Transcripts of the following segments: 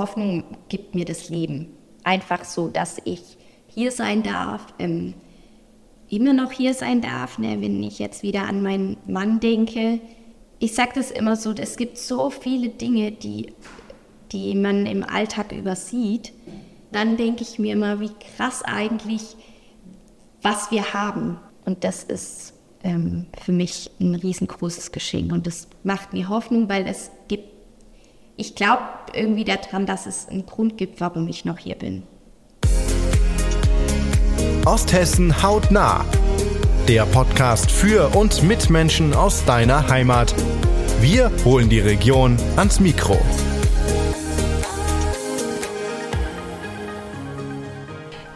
Hoffnung gibt mir das Leben. Einfach so, dass ich hier sein darf, ähm, immer noch hier sein darf, ne? wenn ich jetzt wieder an meinen Mann denke. Ich sage das immer so, es gibt so viele Dinge, die, die man im Alltag übersieht. Dann denke ich mir immer, wie krass eigentlich, was wir haben. Und das ist ähm, für mich ein riesengroßes Geschenk. Und das macht mir Hoffnung, weil es gibt, ich glaube irgendwie daran, dass es einen Grund gibt, warum ich noch hier bin. Osthessen hautnah. Der Podcast für und mit Menschen aus deiner Heimat. Wir holen die Region ans Mikro.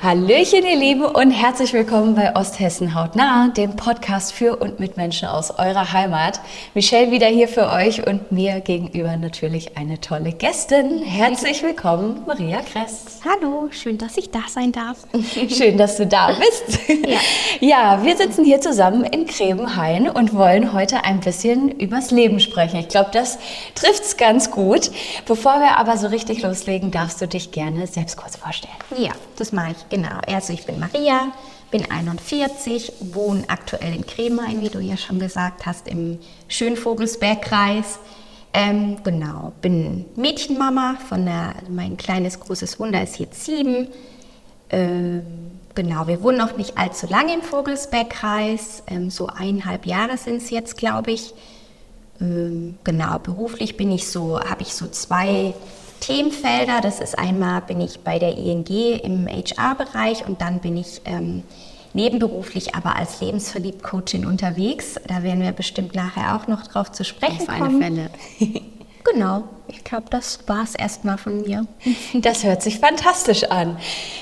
Hallöchen, ihr Lieben, und herzlich willkommen bei Osthessen hautnah, dem Podcast für und mit Menschen aus eurer Heimat. Michelle wieder hier für euch und mir gegenüber natürlich eine tolle Gästin. Herzlich willkommen, Maria Kress. Hallo, schön, dass ich da sein darf. Schön, dass du da bist. Ja, ja wir sitzen hier zusammen in Grebenhain und wollen heute ein bisschen übers Leben sprechen. Ich glaube, das trifft es ganz gut. Bevor wir aber so richtig loslegen, darfst du dich gerne selbst kurz vorstellen. Ja, das mache ich Genau, also ich bin Maria, bin 41, wohne aktuell in Kremain, wie du ja schon gesagt hast, im Schönvogelsbergkreis. Ähm, genau, bin Mädchenmama von der, mein kleines großes Wunder ist jetzt sieben. Ähm, genau, wir wohnen noch nicht allzu lange im Vogelsbergkreis, ähm, so eineinhalb Jahre sind es jetzt, glaube ich. Ähm, genau, beruflich bin ich so, habe ich so zwei Themenfelder. Das ist einmal bin ich bei der ING im HR-Bereich und dann bin ich ähm, nebenberuflich aber als Lebensverliebt-Coachin unterwegs. Da werden wir bestimmt nachher auch noch drauf zu sprechen Auf kommen. alle Fälle. Genau, ich glaube, das war es erstmal von mir. Das hört sich fantastisch an.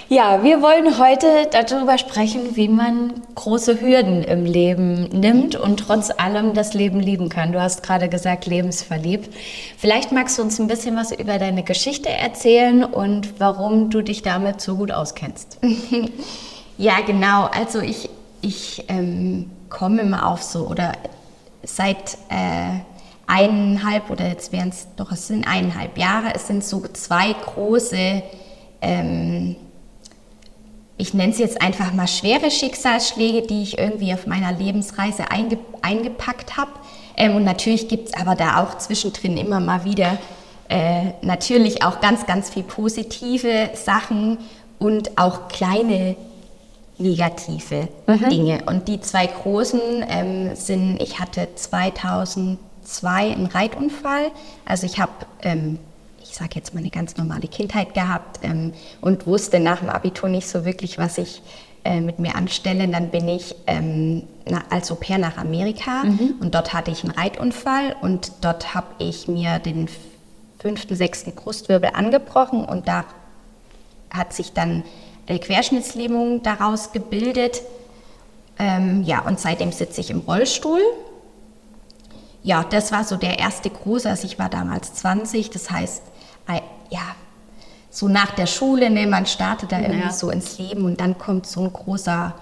Ja, wir wollen heute darüber sprechen, wie man große Hürden im Leben nimmt und trotz allem das Leben lieben kann. Du hast gerade gesagt, lebensverliebt. Vielleicht magst du uns ein bisschen was über deine Geschichte erzählen und warum du dich damit so gut auskennst. ja, genau. Also ich, ich ähm, komme immer auf so oder seit... Äh, eineinhalb oder jetzt wären es doch, es sind eineinhalb Jahre, es sind so zwei große, ähm, ich nenne es jetzt einfach mal schwere Schicksalsschläge, die ich irgendwie auf meiner Lebensreise einge eingepackt habe. Ähm, und natürlich gibt es aber da auch zwischendrin immer mal wieder äh, natürlich auch ganz, ganz viel positive Sachen und auch kleine negative mhm. Dinge. Und die zwei großen ähm, sind, ich hatte 2000 zwei einen Reitunfall. Also ich habe, ähm, ich sage jetzt mal, eine ganz normale Kindheit gehabt ähm, und wusste nach dem Abitur nicht so wirklich, was ich äh, mit mir anstelle. Dann bin ich ähm, als Au pair nach Amerika mhm. und dort hatte ich einen Reitunfall und dort habe ich mir den fünften, sechsten Brustwirbel angebrochen und da hat sich dann eine Querschnittslähmung daraus gebildet. Ähm, ja, und seitdem sitze ich im Rollstuhl ja, das war so der erste große. Also ich war damals 20, das heißt, ja, so nach der Schule, ne, man startet da irgendwie ja. so ins Leben und dann kommt so ein großer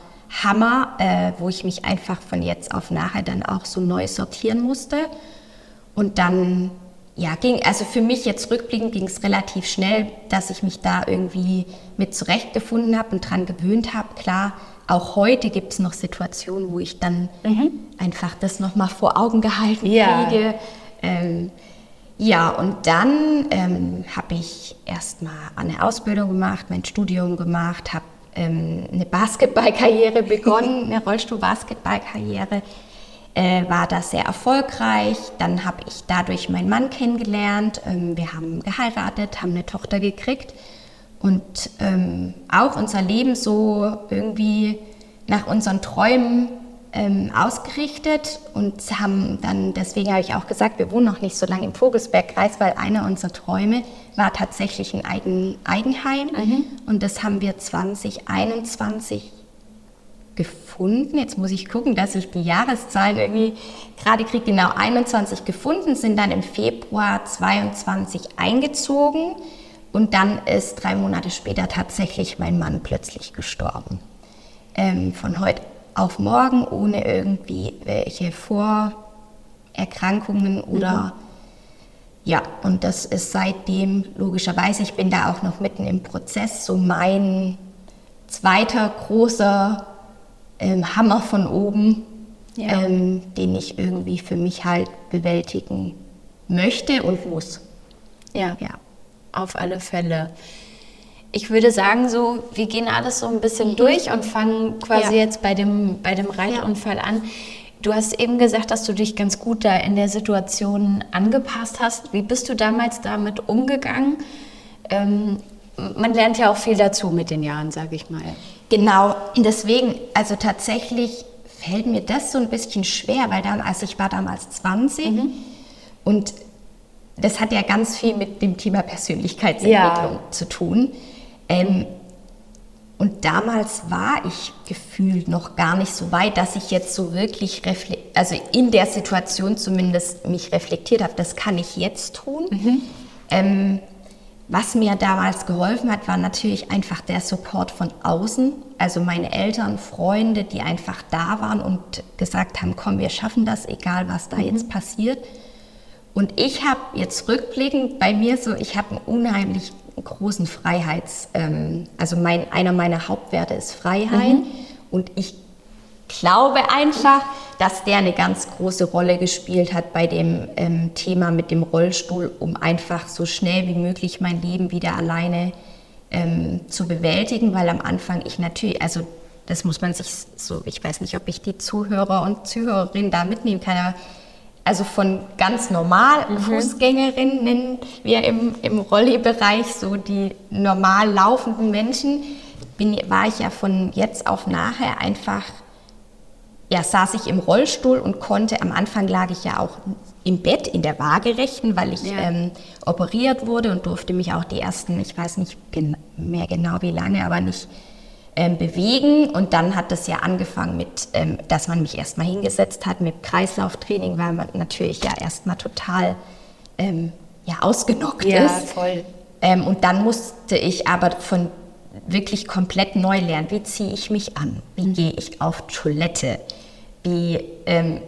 Hammer, äh, wo ich mich einfach von jetzt auf nachher dann auch so neu sortieren musste. Und dann, ja, ging, also für mich jetzt rückblickend ging es relativ schnell, dass ich mich da irgendwie mit zurechtgefunden habe und dran gewöhnt habe. Klar, auch heute gibt es noch Situationen, wo ich dann mhm. einfach das nochmal vor Augen gehalten ja. kriege. Ähm, ja, und dann ähm, habe ich erstmal eine Ausbildung gemacht, mein Studium gemacht, habe ähm, eine Basketballkarriere begonnen, eine Rollstuhl-Basketballkarriere. Äh, war da sehr erfolgreich. Dann habe ich dadurch meinen Mann kennengelernt. Ähm, wir haben geheiratet, haben eine Tochter gekriegt und ähm, auch unser Leben so irgendwie nach unseren Träumen ähm, ausgerichtet und haben dann, deswegen habe ich auch gesagt, wir wohnen noch nicht so lange im Vogelsbergkreis, weil einer unserer Träume war tatsächlich ein Eigen, Eigenheim mhm. und das haben wir 2021 gefunden. Jetzt muss ich gucken, dass ich die Jahreszahlen irgendwie gerade kriege. Genau 21 gefunden, sind dann im Februar 22 eingezogen. Und dann ist drei Monate später tatsächlich mein Mann plötzlich gestorben. Ähm, von heute auf morgen, ohne irgendwie welche Vorerkrankungen oder Ja, und das ist seitdem, logischerweise, ich bin da auch noch mitten im Prozess, so mein zweiter großer ähm, Hammer von oben, ja. ähm, den ich irgendwie für mich halt bewältigen möchte und muss. Ja, ja. Auf alle Fälle. Ich würde sagen, so, wir gehen alles so ein bisschen mhm. durch und fangen quasi ja. jetzt bei dem, bei dem Reitunfall ja. an. Du hast eben gesagt, dass du dich ganz gut da in der Situation angepasst hast. Wie bist du damals damit umgegangen? Ähm, man lernt ja auch viel dazu mit den Jahren, sage ich mal. Genau, deswegen, also tatsächlich fällt mir das so ein bisschen schwer, weil dann, als ich war damals 20 mhm. und das hat ja ganz viel mit dem Thema Persönlichkeitsentwicklung ja. zu tun. Ähm, und damals war ich gefühlt noch gar nicht so weit, dass ich jetzt so wirklich, also in der Situation zumindest mich reflektiert habe. Das kann ich jetzt tun. Mhm. Ähm, was mir damals geholfen hat, war natürlich einfach der Support von außen. Also meine Eltern, Freunde, die einfach da waren und gesagt haben, komm, wir schaffen das, egal was da mhm. jetzt passiert. Und ich habe jetzt rückblickend bei mir so, ich habe einen unheimlich großen Freiheits, ähm, also mein, einer meiner Hauptwerte ist Freiheit mhm. und ich glaube einfach, dass der eine ganz große Rolle gespielt hat bei dem ähm, Thema mit dem Rollstuhl, um einfach so schnell wie möglich mein Leben wieder alleine ähm, zu bewältigen, weil am Anfang ich natürlich, also das muss man sich so, ich weiß nicht, ob ich die Zuhörer und Zuhörerinnen da mitnehmen kann, aber also von ganz normal mhm. Fußgängerinnen nennen wir im, im Rolli-Bereich so die normal laufenden Menschen, bin, war ich ja von jetzt auf nachher einfach, ja, saß ich im Rollstuhl und konnte, am Anfang lag ich ja auch im Bett in der Waagerechten, weil ich ja. ähm, operiert wurde und durfte mich auch die ersten, ich weiß nicht mehr genau wie lange, aber nicht ähm, bewegen. Und dann hat das ja angefangen mit, ähm, dass man mich erstmal hingesetzt hat mit Kreislauftraining, weil man natürlich ja erstmal total ähm, ja, ausgenockt ja, ist. Voll. Ähm, und dann musste ich aber von wirklich komplett neu lernen. Wie ziehe ich mich an? Wie mhm. gehe ich auf Toilette? Wie, ähm,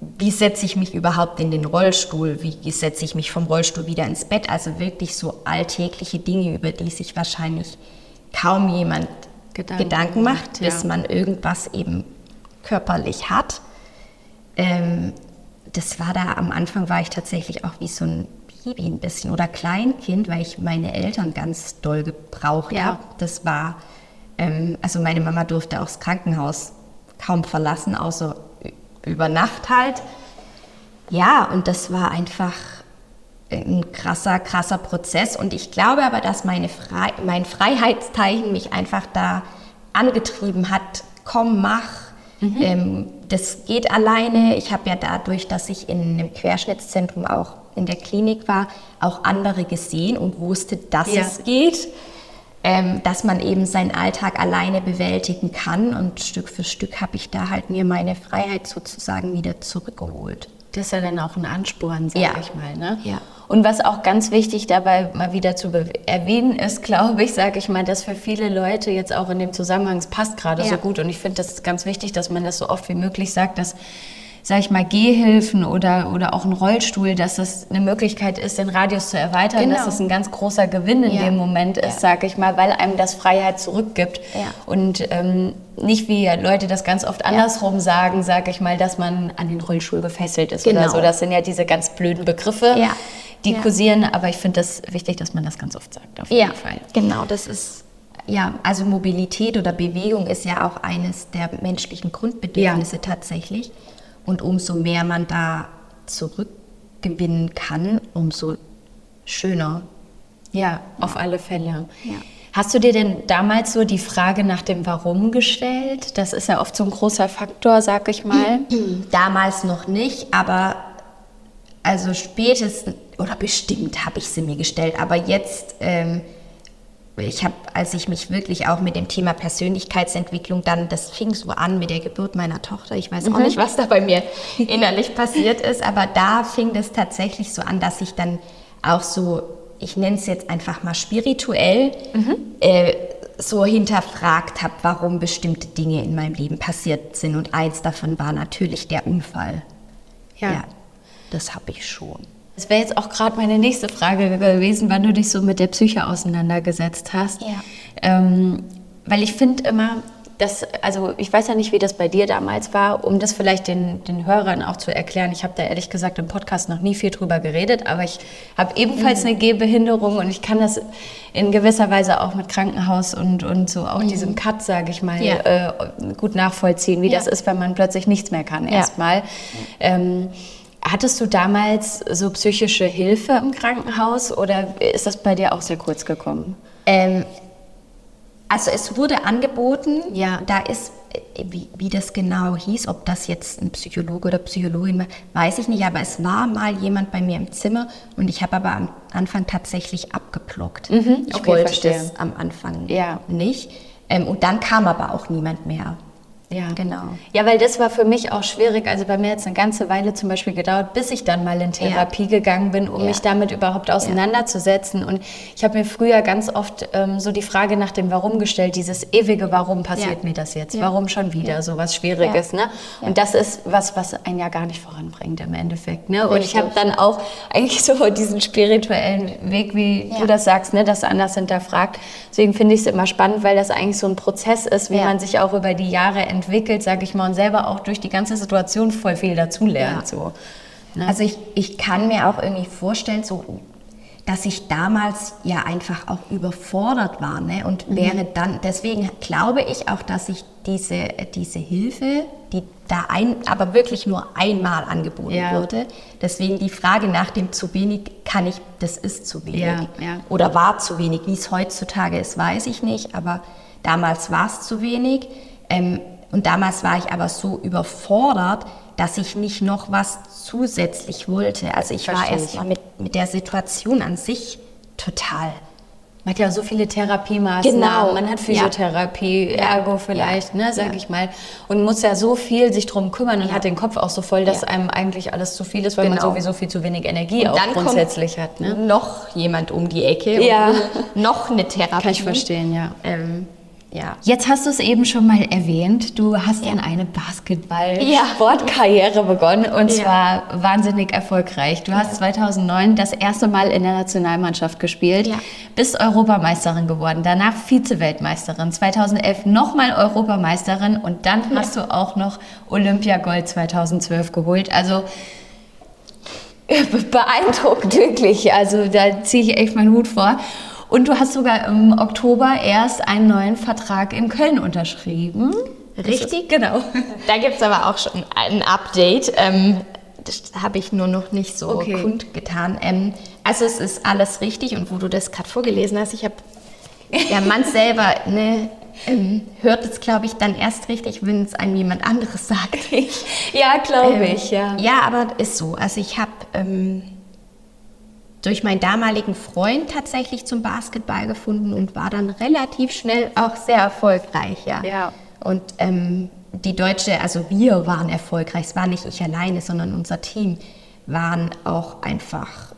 wie setze ich mich überhaupt in den Rollstuhl? Wie setze ich mich vom Rollstuhl wieder ins Bett? Also wirklich so alltägliche Dinge, über die sich wahrscheinlich kaum jemand Gedanken, Gedanken macht, ja. bis man irgendwas eben körperlich hat. Ähm, das war da am Anfang war ich tatsächlich auch wie so ein Baby ein bisschen oder Kleinkind, weil ich meine Eltern ganz doll gebraucht ja. habe. Das war, ähm, also meine Mama durfte auch das Krankenhaus kaum verlassen, außer über Nacht halt. Ja, und das war einfach ein krasser, krasser Prozess. Und ich glaube aber, dass meine Fre mein Freiheitsteilchen mich einfach da angetrieben hat, komm, mach. Mhm. Ähm, das geht alleine. Ich habe ja dadurch, dass ich in einem Querschnittszentrum auch in der Klinik war, auch andere gesehen und wusste, dass ja. es geht. Ähm, dass man eben seinen Alltag alleine bewältigen kann. Und Stück für Stück habe ich da halt mir meine Freiheit sozusagen wieder zurückgeholt. Das ist ja dann auch ein Ansporn, sage ja. ich mal. Ne? Ja. Und was auch ganz wichtig dabei mal wieder zu erwähnen ist, glaube ich, sage ich mal, dass für viele Leute jetzt auch in dem Zusammenhang, es passt gerade ja. so gut und ich finde das ganz wichtig, dass man das so oft wie möglich sagt, dass sage ich mal, Gehhilfen oder, oder auch ein Rollstuhl, dass das eine Möglichkeit ist, den Radius zu erweitern, genau. dass es ein ganz großer Gewinn in ja. dem Moment ist, ja. sage ich mal, weil einem das Freiheit zurückgibt. Ja. Und ähm, nicht wie Leute das ganz oft andersrum sagen, sage ich mal, dass man an den Rollstuhl gefesselt ist genau. oder so. Das sind ja diese ganz blöden Begriffe. Die kursieren, aber ich finde das wichtig, dass man das ganz oft sagt, auf jeden Fall. Genau, das ist ja, also Mobilität oder Bewegung ist ja auch eines der menschlichen Grundbedürfnisse ja. tatsächlich. Und umso mehr man da zurückgewinnen kann, umso schöner. Ja, auf alle Fälle. Ja. Hast du dir denn damals so die Frage nach dem Warum gestellt? Das ist ja oft so ein großer Faktor, sag ich mal. Damals noch nicht, aber also spätestens oder bestimmt habe ich sie mir gestellt. Aber jetzt ähm, ich habe, als ich mich wirklich auch mit dem Thema Persönlichkeitsentwicklung dann, das fing so an mit der Geburt meiner Tochter. Ich weiß auch mhm. nicht, was da bei mir innerlich passiert ist, aber da fing das tatsächlich so an, dass ich dann auch so, ich nenne es jetzt einfach mal spirituell, mhm. äh, so hinterfragt habe, warum bestimmte Dinge in meinem Leben passiert sind. Und eins davon war natürlich der Unfall. Ja. ja das habe ich schon. Das wäre jetzt auch gerade meine nächste Frage gewesen, wann du dich so mit der Psyche auseinandergesetzt hast. Ja. Ähm, weil ich finde immer, dass, also ich weiß ja nicht, wie das bei dir damals war, um das vielleicht den, den Hörern auch zu erklären. Ich habe da ehrlich gesagt im Podcast noch nie viel drüber geredet, aber ich habe ebenfalls Mhm. eine Gehbehinderung und ich kann das in gewisser Weise auch mit Krankenhaus und, und so auch diesem Cut, sage ich mal, Mhm. Ja. äh, gut nachvollziehen, wie Ja. das ist, wenn man plötzlich nichts mehr kann erstmal. Ähm, hattest du damals so psychische Hilfe im Krankenhaus oder ist das bei dir auch sehr kurz gekommen? Ähm, also es wurde angeboten, Ja. da ist, äh, wie, wie das genau hieß, ob das jetzt ein Psychologe oder Psychologin war, weiß ich nicht, aber es war mal jemand bei mir im Zimmer und ich habe aber am Anfang tatsächlich abgeblockt. ich Mhm. okay, wollte verstehe. das am Anfang Ja. nicht. Ähm, und dann kam aber auch niemand mehr. Ja, Genau. Ja, weil das war für mich auch schwierig. Also bei mir hat es eine ganze Weile zum Beispiel gedauert, bis ich dann mal in Therapie gegangen bin, um Ja. mich damit überhaupt auseinanderzusetzen. Und ich habe mir früher ganz oft ähm, so die Frage nach dem Warum gestellt, dieses ewige Warum passiert Ja. mir das jetzt? Ja. Warum schon wieder? Ja. So was Schwieriges. Ja. Ne? Ja. Und das ist was, was einen ja gar nicht voranbringt im Endeffekt. Ne? Und ich habe dann auch eigentlich so diesen spirituellen Weg, wie Ja. du das sagst, ne? das anders hinterfragt. Deswegen finde ich es immer spannend, weil das eigentlich so ein Prozess ist, wie Ja. man sich auch über die Jahre entwickelt, sage ich mal, und selber auch durch die ganze Situation voll viel dazulernt. Ja. So. Ne? Also ich, ich kann mir auch irgendwie vorstellen, so, dass ich damals ja einfach auch überfordert war. Ne? Und Mhm. wäre dann, deswegen glaube ich auch, dass ich diese, diese Hilfe, die da ein, aber wirklich nur einmal angeboten Ja. wurde, deswegen die Frage nach dem zu wenig, kann ich, das ist zu wenig. Ja, ja. Oder war zu wenig. Wie es heutzutage ist, weiß ich nicht, aber damals war es zu wenig. Ähm, und damals war ich aber so überfordert, dass ich nicht noch was zusätzlich wollte. Also ich war Verstehe ich. erst mal mit, mit der Situation an sich total. Man hat ja so viele Therapiemaßnahmen, Genau. man hat. Physiotherapie, Ja. Ergo vielleicht, Ja. ne, sag Ja. ich mal. Und muss ja so viel sich drum kümmern und hat den Kopf auch so voll, dass einem eigentlich alles zu viel ist, weil man Genau. sowieso viel zu wenig Energie Und auch dann grundsätzlich hat. Ne? noch jemand um die Ecke Ja. noch eine Therapie. Kann ich verstehen, ja. Ähm, ja. Jetzt hast du es eben schon mal erwähnt, du hast Ja. dann eine Ja. Basketball-Sportkarriere begonnen und Ja. zwar wahnsinnig erfolgreich. Du hast 2009 das erste Mal in der Nationalmannschaft gespielt, Ja. bist Europameisterin geworden, danach Vize-Weltmeisterin, 2011 nochmal Europameisterin und dann hast du auch noch Olympiagold 2012 geholt. Also beeindruckend, wirklich. Also da ziehe ich echt meinen Hut vor. Und du hast sogar im Oktober erst einen neuen Vertrag in Köln unterschrieben. Richtig? Genau. Da gibt es aber auch schon ein Update. Ähm, das habe ich nur noch nicht so Okay. kundgetan. Ähm, also es ist alles richtig und wo du das gerade vorgelesen hast, ich habe, der Mann selber ne, ähm, hört es, glaube ich, dann erst richtig, wenn es einem jemand anderes sagt. Ja, glaube Ähm, ich, ja. Ja, aber ist so. Also ich habe ähm, durch meinen damaligen Freund tatsächlich zum Basketball gefunden und war dann relativ schnell auch sehr erfolgreich, ja. Ja. Und ähm, die Deutsche, also wir waren erfolgreich, es war nicht ich alleine, sondern unser Team waren auch einfach,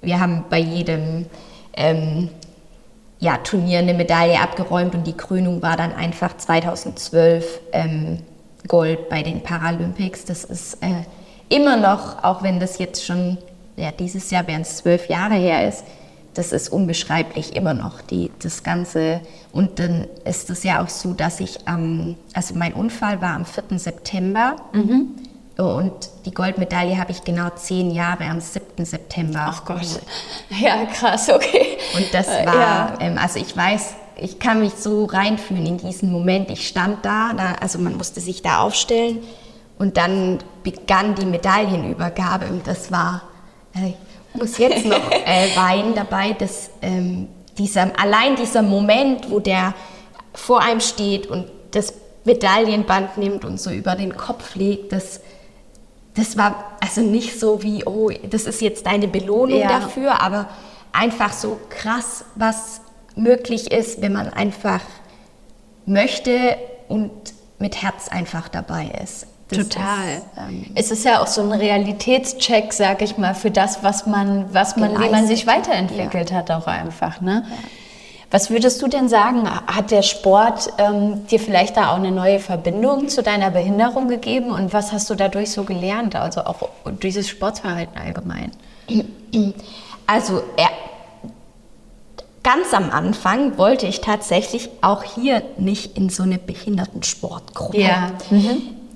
wir haben bei jedem ähm, ja, Turnier eine Medaille abgeräumt und die Krönung war dann einfach 2012 ähm, Gold bei den Paralympics. Das ist äh, immer noch, auch wenn das jetzt schon, ja, dieses Jahr wären es zwölf Jahre her ist, das ist unbeschreiblich immer noch, die, das Ganze. Und dann ist es ja auch so, dass ich am, also mein Unfall war am 4. September und die Goldmedaille habe ich genau zehn Jahre am 7. September. Ach Gott. Ja, krass, okay. Und das Äh, war, ja. ähm, also ich weiß, ich kann mich so reinfühlen in diesen Moment. Ich stand da, da, also man musste sich da aufstellen und dann begann die Medaillenübergabe und das war, ich muss jetzt noch äh, weinen dabei, dass ähm, dieser, allein dieser Moment, wo der vor einem steht und das Medaillenband nimmt und so über den Kopf legt, das, das war also nicht so wie, oh, das ist jetzt deine Belohnung Ja. dafür, aber einfach so krass, was möglich ist, wenn man einfach möchte und mit Herz einfach dabei ist. Total. Ist, ähm, es ist ja auch so ein Realitätscheck, sag ich mal, für das, was man, was man, wie man sich weiterentwickelt hat, auch einfach. Ne? Was würdest du denn sagen? Hat der Sport ähm, dir vielleicht da auch eine neue Verbindung zu deiner Behinderung gegeben? Und was hast du dadurch so gelernt? Also auch dieses Sportverhalten allgemein? Also er, ganz am Anfang wollte ich tatsächlich auch hier nicht in so eine Behindertensportgruppe. Ja.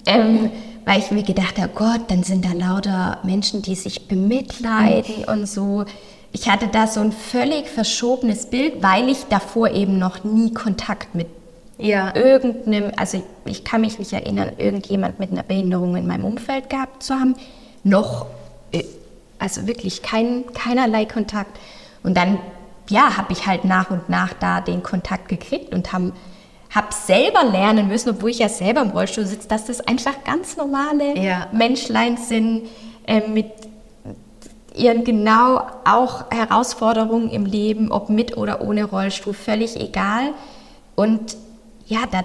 Ähm, weil ich mir gedacht habe, Gott, dann sind da lauter Menschen, die sich bemitleiden und so. Ich hatte da so ein völlig verschobenes Bild, weil ich davor eben noch nie Kontakt mit Ja. irgendeinem, also ich kann mich nicht erinnern, irgendjemand mit einer Behinderung in meinem Umfeld gehabt zu haben, noch, äh, also wirklich kein, keinerlei Kontakt. Und dann, ja, habe ich halt nach und nach da den Kontakt gekriegt und habe hab selber lernen müssen, obwohl ich ja selber im Rollstuhl sitze, dass das einfach ganz normale Ja. Menschlein sind äh, mit ihren genau auch Herausforderungen im Leben, ob mit oder ohne Rollstuhl, völlig egal. Und ja, da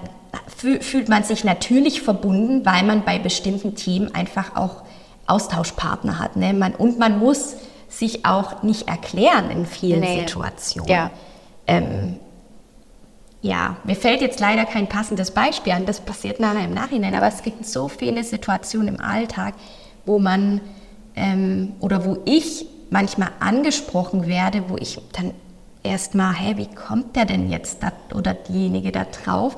fü- fühlt man sich natürlich verbunden, weil man bei bestimmten Themen einfach auch Austauschpartner hat. Ne? Man, und man muss sich auch nicht erklären in vielen Nee. Situationen. Ja. Ähm, ja, mir fällt jetzt leider kein passendes Beispiel an, das passiert nachher im Nachhinein, aber es gibt so viele Situationen im Alltag, wo man ähm, oder wo ich manchmal angesprochen werde, wo ich dann erstmal, hä, wie kommt der denn jetzt da, oder diejenige da drauf,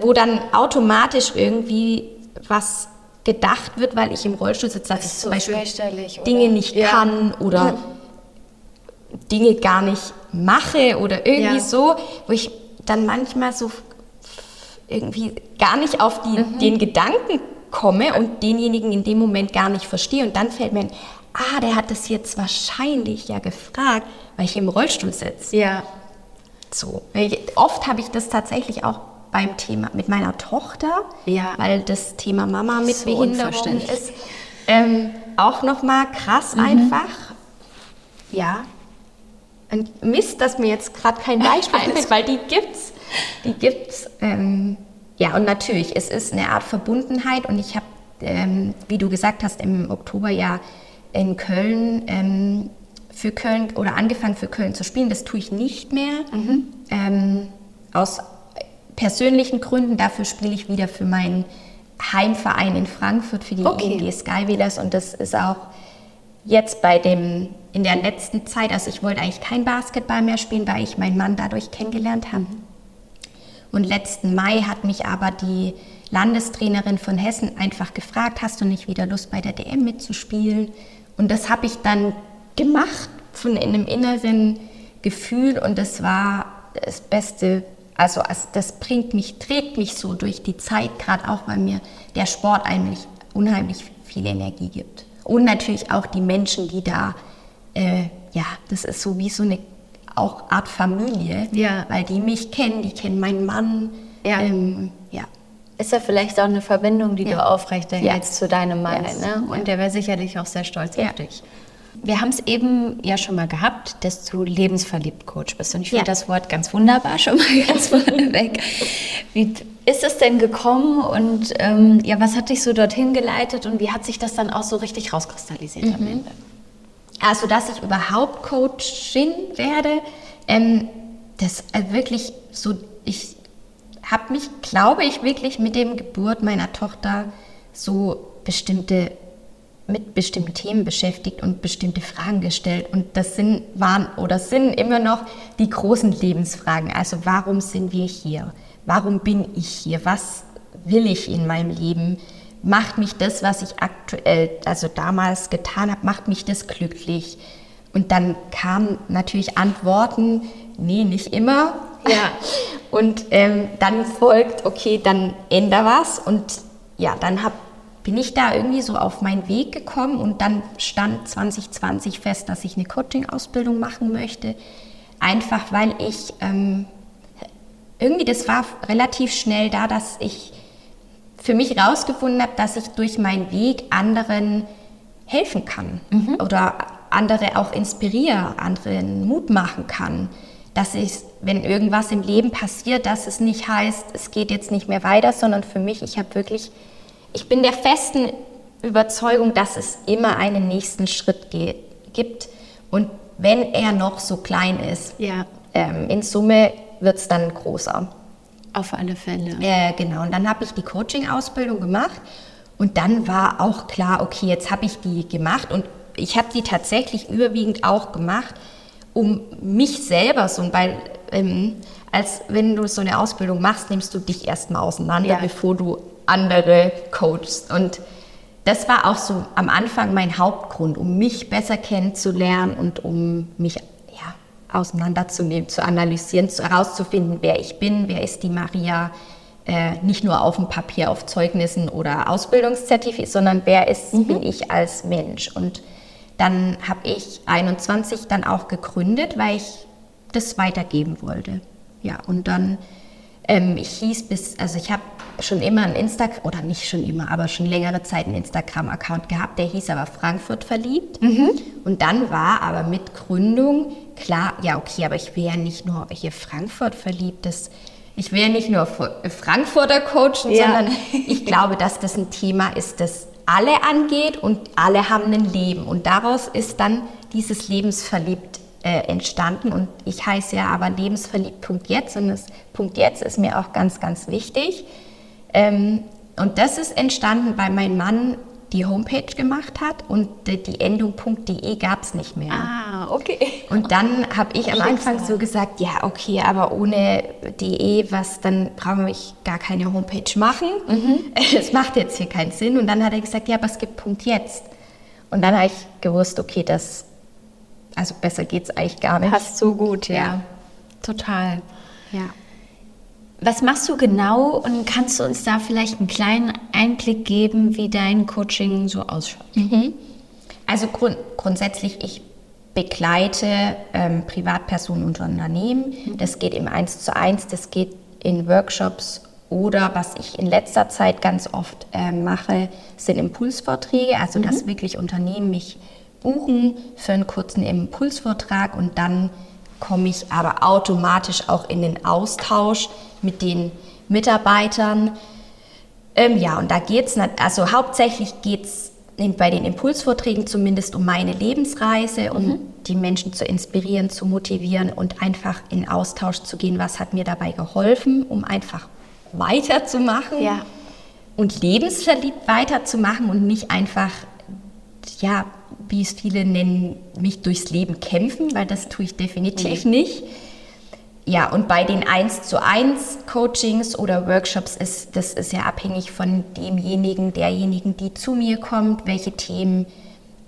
wo dann automatisch irgendwie was gedacht wird, weil ich im Rollstuhl sitze, dass ich ist zum so Beispiel? Dinge nicht Ja. kann oder Dinge gar nicht mache oder irgendwie Ja. so, wo ich dann manchmal so irgendwie gar nicht auf die, Mhm. den Gedanken komme und denjenigen in dem Moment gar nicht verstehe. Und dann fällt mir ein, ah, der hat das jetzt wahrscheinlich ja gefragt, weil ich im Rollstuhl sitze. Ja. So. Oft habe ich das tatsächlich auch beim Thema mit meiner Tochter, Ja. weil das Thema Mama mit So Behinderung ist. Ähm, auch nochmal krass Mhm. einfach. Ja. Und Mist, dass mir jetzt gerade kein Beispiel ist, weil die gibt's. Die gibt's. Ähm, ja, und natürlich, es ist eine Art Verbundenheit und ich habe, ähm, wie du gesagt hast, im Oktober ja in Köln ähm, für Köln oder angefangen für Köln zu spielen. Das tue ich nicht mehr. Ähm, aus persönlichen Gründen. Dafür spiele ich wieder für meinen Heimverein in Frankfurt, für die Okay. ING Skywheelers. Und das ist auch jetzt bei dem, in der letzten Zeit, also ich wollte eigentlich kein Basketball mehr spielen, weil ich meinen Mann dadurch kennengelernt habe. Und letzten Mai hat mich aber die Landestrainerin von Hessen einfach gefragt, hast du nicht wieder Lust bei der DM mitzuspielen? Und das habe ich dann gemacht von einem inneren Gefühl und das war das Beste. Also das bringt mich, trägt mich so durch die Zeit, gerade auch weil mir der Sport eigentlich unheimlich viel Energie gibt. Und natürlich auch die Menschen, die da, äh, ja, das ist so wie so eine auch Art Familie, Ja. weil die mich kennen, die kennen meinen Mann. Ja. Ähm, ja. Ist ja vielleicht auch eine Verbindung, die du Ja. aufrechterhältst Ja. zu deinem Mann. Yes. Ne? Und Ja. der wäre sicherlich auch sehr stolz Ja. auf dich. Wir haben es eben ja schon mal gehabt, dass du lebensverliebt Coach bist. Und ich finde Ja. das Wort ganz wunderbar schon mal ganz vorneweg. Wie ist es denn gekommen und ähm, ja, was hat dich so dorthin geleitet und wie hat sich das dann auch so richtig rauskristallisiert Mhm. am Ende? Also, dass ich überhaupt Coachin werde, ähm, das äh, wirklich so, ich habe mich, glaube ich, wirklich mit dem Geburt meiner Tochter so bestimmte, mit bestimmten Themen beschäftigt und bestimmte Fragen gestellt. Und das sind, waren oder sind immer noch die großen Lebensfragen. Also, warum sind wir hier? Warum bin ich hier? Was will ich in meinem Leben? Macht mich das, was ich aktuell, also damals getan habe, macht mich das glücklich? Und dann kamen natürlich Antworten, nee, nicht immer. Ja. Und ähm, dann folgt, okay, dann änder was. Und ja, dann hab, bin ich da irgendwie so auf meinen Weg gekommen und dann stand 2020 fest, dass ich eine Coaching-Ausbildung machen möchte. Einfach weil ich ähm, irgendwie, das war relativ schnell da, dass ich für mich herausgefunden habe, dass ich durch meinen Weg anderen helfen kann oder andere auch inspiriere, anderen Mut machen kann. Dass ich, wenn irgendwas im Leben passiert, dass es nicht heißt, es geht jetzt nicht mehr weiter, sondern für mich, ich habe wirklich, ich bin der festen Überzeugung, dass es immer einen nächsten Schritt geht, gibt. Und wenn er noch so klein ist, Ja. ähm, in Summe wird es dann großer. Auf alle Fälle. Äh, genau, und dann habe ich die Coaching-Ausbildung gemacht und dann war auch klar, okay, jetzt habe ich die gemacht und ich habe die tatsächlich überwiegend auch gemacht, um mich selber so, weil ähm, als wenn du so eine Ausbildung machst, nimmst du dich erstmal auseinander, Ja. bevor du andere coachst. Und das war auch so am Anfang mein Hauptgrund, um mich besser kennenzulernen und um mich auseinanderzunehmen, zu analysieren, zu, herauszufinden, wer ich bin, wer ist die Maria, äh, nicht nur auf dem Papier, auf Zeugnissen oder Ausbildungszertifikat, sondern wer ist, bin ich als Mensch. Und dann habe ich 21 dann auch gegründet, weil ich das weitergeben wollte. Ja, und dann, ähm, ich hieß bis, also ich habe schon immer einen Instagram, oder nicht schon immer, aber schon längere Zeit einen Instagram-Account gehabt, der hieß aber Frankfurt verliebt. Und dann war aber mit Gründung klar, ja okay, aber ich will ja nicht nur hier Frankfurt verliebt, das, ich will ja nicht nur Fu- Frankfurter coachen, Ja. sondern ich glaube, dass das ein Thema ist, das alle angeht und alle haben ein Leben. Und daraus ist dann dieses Lebensverliebt äh, entstanden. Und ich heiße ja aber lebensverliebt Punkt jetzt und das Punkt jetzt ist mir auch ganz, ganz wichtig. Ähm, und das ist entstanden, weil mein Mann die Homepage gemacht hat und die, die Endung .de gab es nicht mehr. Ah, okay. Und dann habe ich am Anfang so gesagt, ja, okay, aber ohne DE, was, dann brauche ich gar keine Homepage machen. Es macht jetzt hier keinen Sinn. Und dann hat er gesagt, ja, aber es gibt Punkt jetzt. Und dann habe ich gewusst, okay, das, also besser geht es eigentlich gar nicht. Passt so gut, ja. Ja. Total. Ja. Was machst du genau und kannst du uns da vielleicht einen kleinen Einblick geben, wie dein Coaching so ausschaut? Also grund grundsätzlich, ich begleite ähm, Privatpersonen und Unternehmen. Das geht im 1 zu 1, das geht in Workshops oder was ich in letzter Zeit ganz oft ähm, mache, sind Impulsvorträge. Also dass wirklich Unternehmen mich buchen für einen kurzen Impulsvortrag und dann komme ich aber automatisch auch in den Austausch mit den Mitarbeitern. Ähm, ja, und da geht es, also hauptsächlich geht es bei den Impulsvorträgen zumindest um meine Lebensreise, um die Menschen zu inspirieren, zu motivieren und einfach in Austausch zu gehen, was hat mir dabei geholfen, um einfach weiterzumachen Ja. und lebensverliebt weiterzumachen und nicht einfach, ja, wie es viele nennen, mich durchs Leben kämpfen, weil das tue ich definitiv nicht. Ja, und bei den 1 zu 1 Coachings oder Workshops ist das ist ja abhängig von demjenigen, derjenigen, die zu mir kommt, welche Themen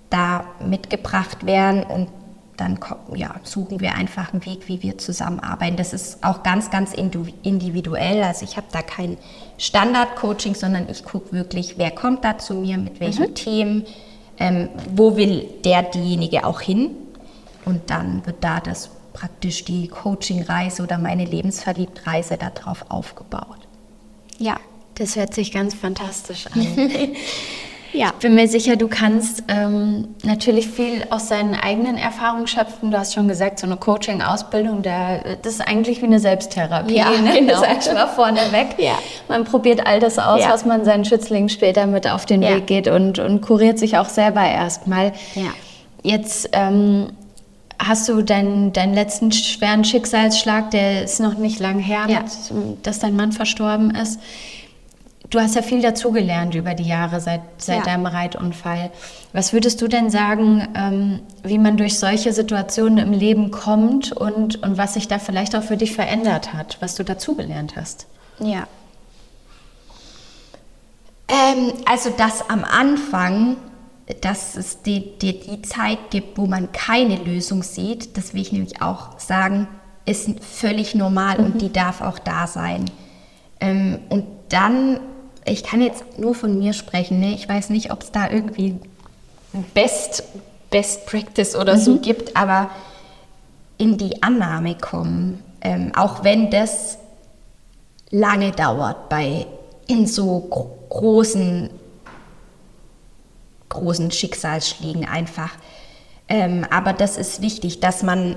da mitgebracht werden und dann ja, suchen wir einfach einen Weg, wie wir zusammenarbeiten. Das ist auch ganz, ganz individuell. Also ich habe da kein Standard-Coaching, sondern ich gucke wirklich, wer kommt da zu mir, mit welchen Themen, ähm, wo will der, diejenige auch hin. Und dann wird da das praktisch die Coaching-Reise oder meine Lebensverliebt-Reise darauf aufgebaut. Ja, das hört sich ganz fantastisch an. ja. Ich bin mir sicher, du kannst ähm, natürlich viel aus deinen eigenen Erfahrungen schöpfen. Du hast schon gesagt, so eine Coaching-Ausbildung, da, das ist eigentlich wie eine Selbsttherapie. Ja, ne? genau. Das ich mal vorneweg. Ja. Man probiert all das aus, Ja. was man seinen Schützlingen später mit auf den Ja. Weg geht und, und kuriert sich auch selber erstmal. Ja. Jetzt ähm, hast du deinen, deinen letzten schweren Schicksalsschlag, der ist noch nicht lang her, Ja. dass dein Mann verstorben ist. Du hast ja viel dazugelernt über die Jahre seit, seit Ja. deinem Reitunfall. Was würdest du denn sagen, ähm, wie man durch solche Situationen im Leben kommt und, und was sich da vielleicht auch für dich verändert hat, was du dazugelernt hast? Ja. Ähm, also, dass am Anfang, dass es die, die, die Zeit gibt, wo man keine Lösung sieht, das will ich nämlich auch sagen, ist völlig normal und die darf auch da sein. Ähm, und dann, ich kann jetzt nur von mir sprechen, ne? ich weiß nicht, ob es da irgendwie Best, Best Practice oder so gibt, aber in die Annahme kommen, ähm, auch wenn das lange dauert bei in so gro großen großen Schicksalsschlägen einfach. Ähm, aber das ist wichtig, dass man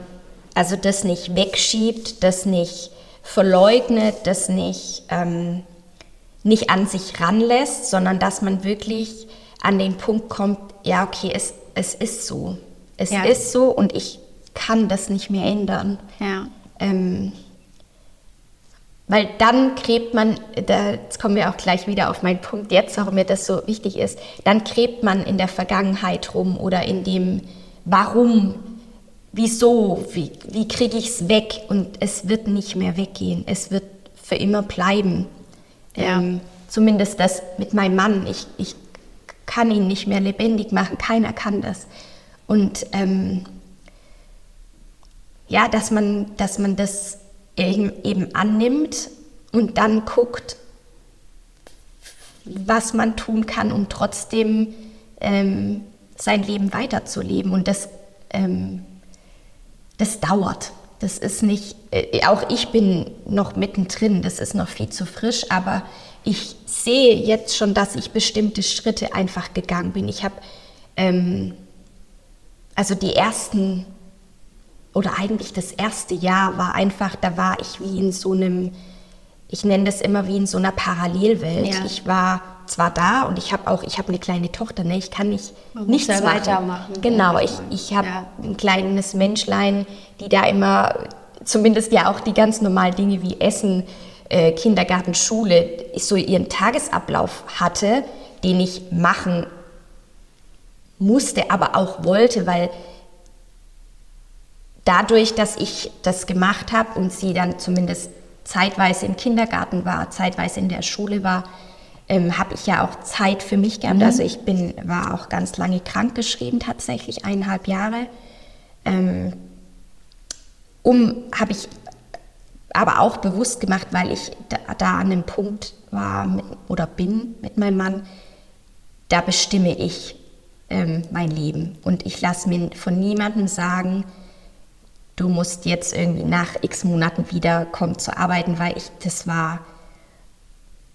also das nicht wegschiebt, das nicht verleugnet, das nicht, ähm, nicht an sich ranlässt, sondern dass man wirklich an den Punkt kommt, ja, okay, es, es ist so. Es Ja. ist so und ich kann das nicht mehr ändern. Ja. Ähm, Weil dann gräbt man, da, jetzt kommen wir auch gleich wieder auf meinen Punkt jetzt, warum mir das so wichtig ist, dann gräbt man in der Vergangenheit rum oder in dem Warum, wieso, wie, wie kriege ich es weg und es wird nicht mehr weggehen, es wird für immer bleiben. Ja. Ähm, zumindest das mit meinem Mann, ich, ich kann ihn nicht mehr lebendig machen, keiner kann das. Und ähm, ja, dass man, dass man das eben annimmt und dann guckt, was man tun kann, um trotzdem ähm, sein Leben weiterzuleben. Und das, ähm, das dauert. Das ist nicht, äh, auch ich bin noch mittendrin, das ist noch viel zu frisch, aber ich sehe jetzt schon, dass ich bestimmte Schritte einfach gegangen bin. Ich habe ähm, also die ersten oder eigentlich das erste Jahr war einfach, da war ich wie in so einem, ich nenne das immer wie in so einer Parallelwelt. Ja. Ich war zwar da und ich habe auch, ich habe eine kleine Tochter, ne? ich kann nicht nichts ja weitermachen. Genau, ich, ich habe ja. ein kleines Menschlein, die da immer, zumindest ja auch die ganz normalen Dinge wie Essen, äh, Kindergarten, Schule, so ihren Tagesablauf hatte, den ich machen musste, aber auch wollte, weil dadurch, dass ich das gemacht habe und sie dann zumindest zeitweise im Kindergarten war, zeitweise in der Schule war, ähm, habe ich ja auch Zeit für mich gehabt. Mhm. Also ich bin, war auch ganz lange krankgeschrieben, tatsächlich eineinhalb Jahre. Ähm, um habe ich aber auch bewusst gemacht, weil ich da, da an einem Punkt war mit, oder bin mit meinem Mann, da bestimme ich ähm, mein Leben. Und ich lasse mir von niemandem sagen, du musst jetzt irgendwie nach x Monaten wiederkommen zu arbeiten, weil ich, das war,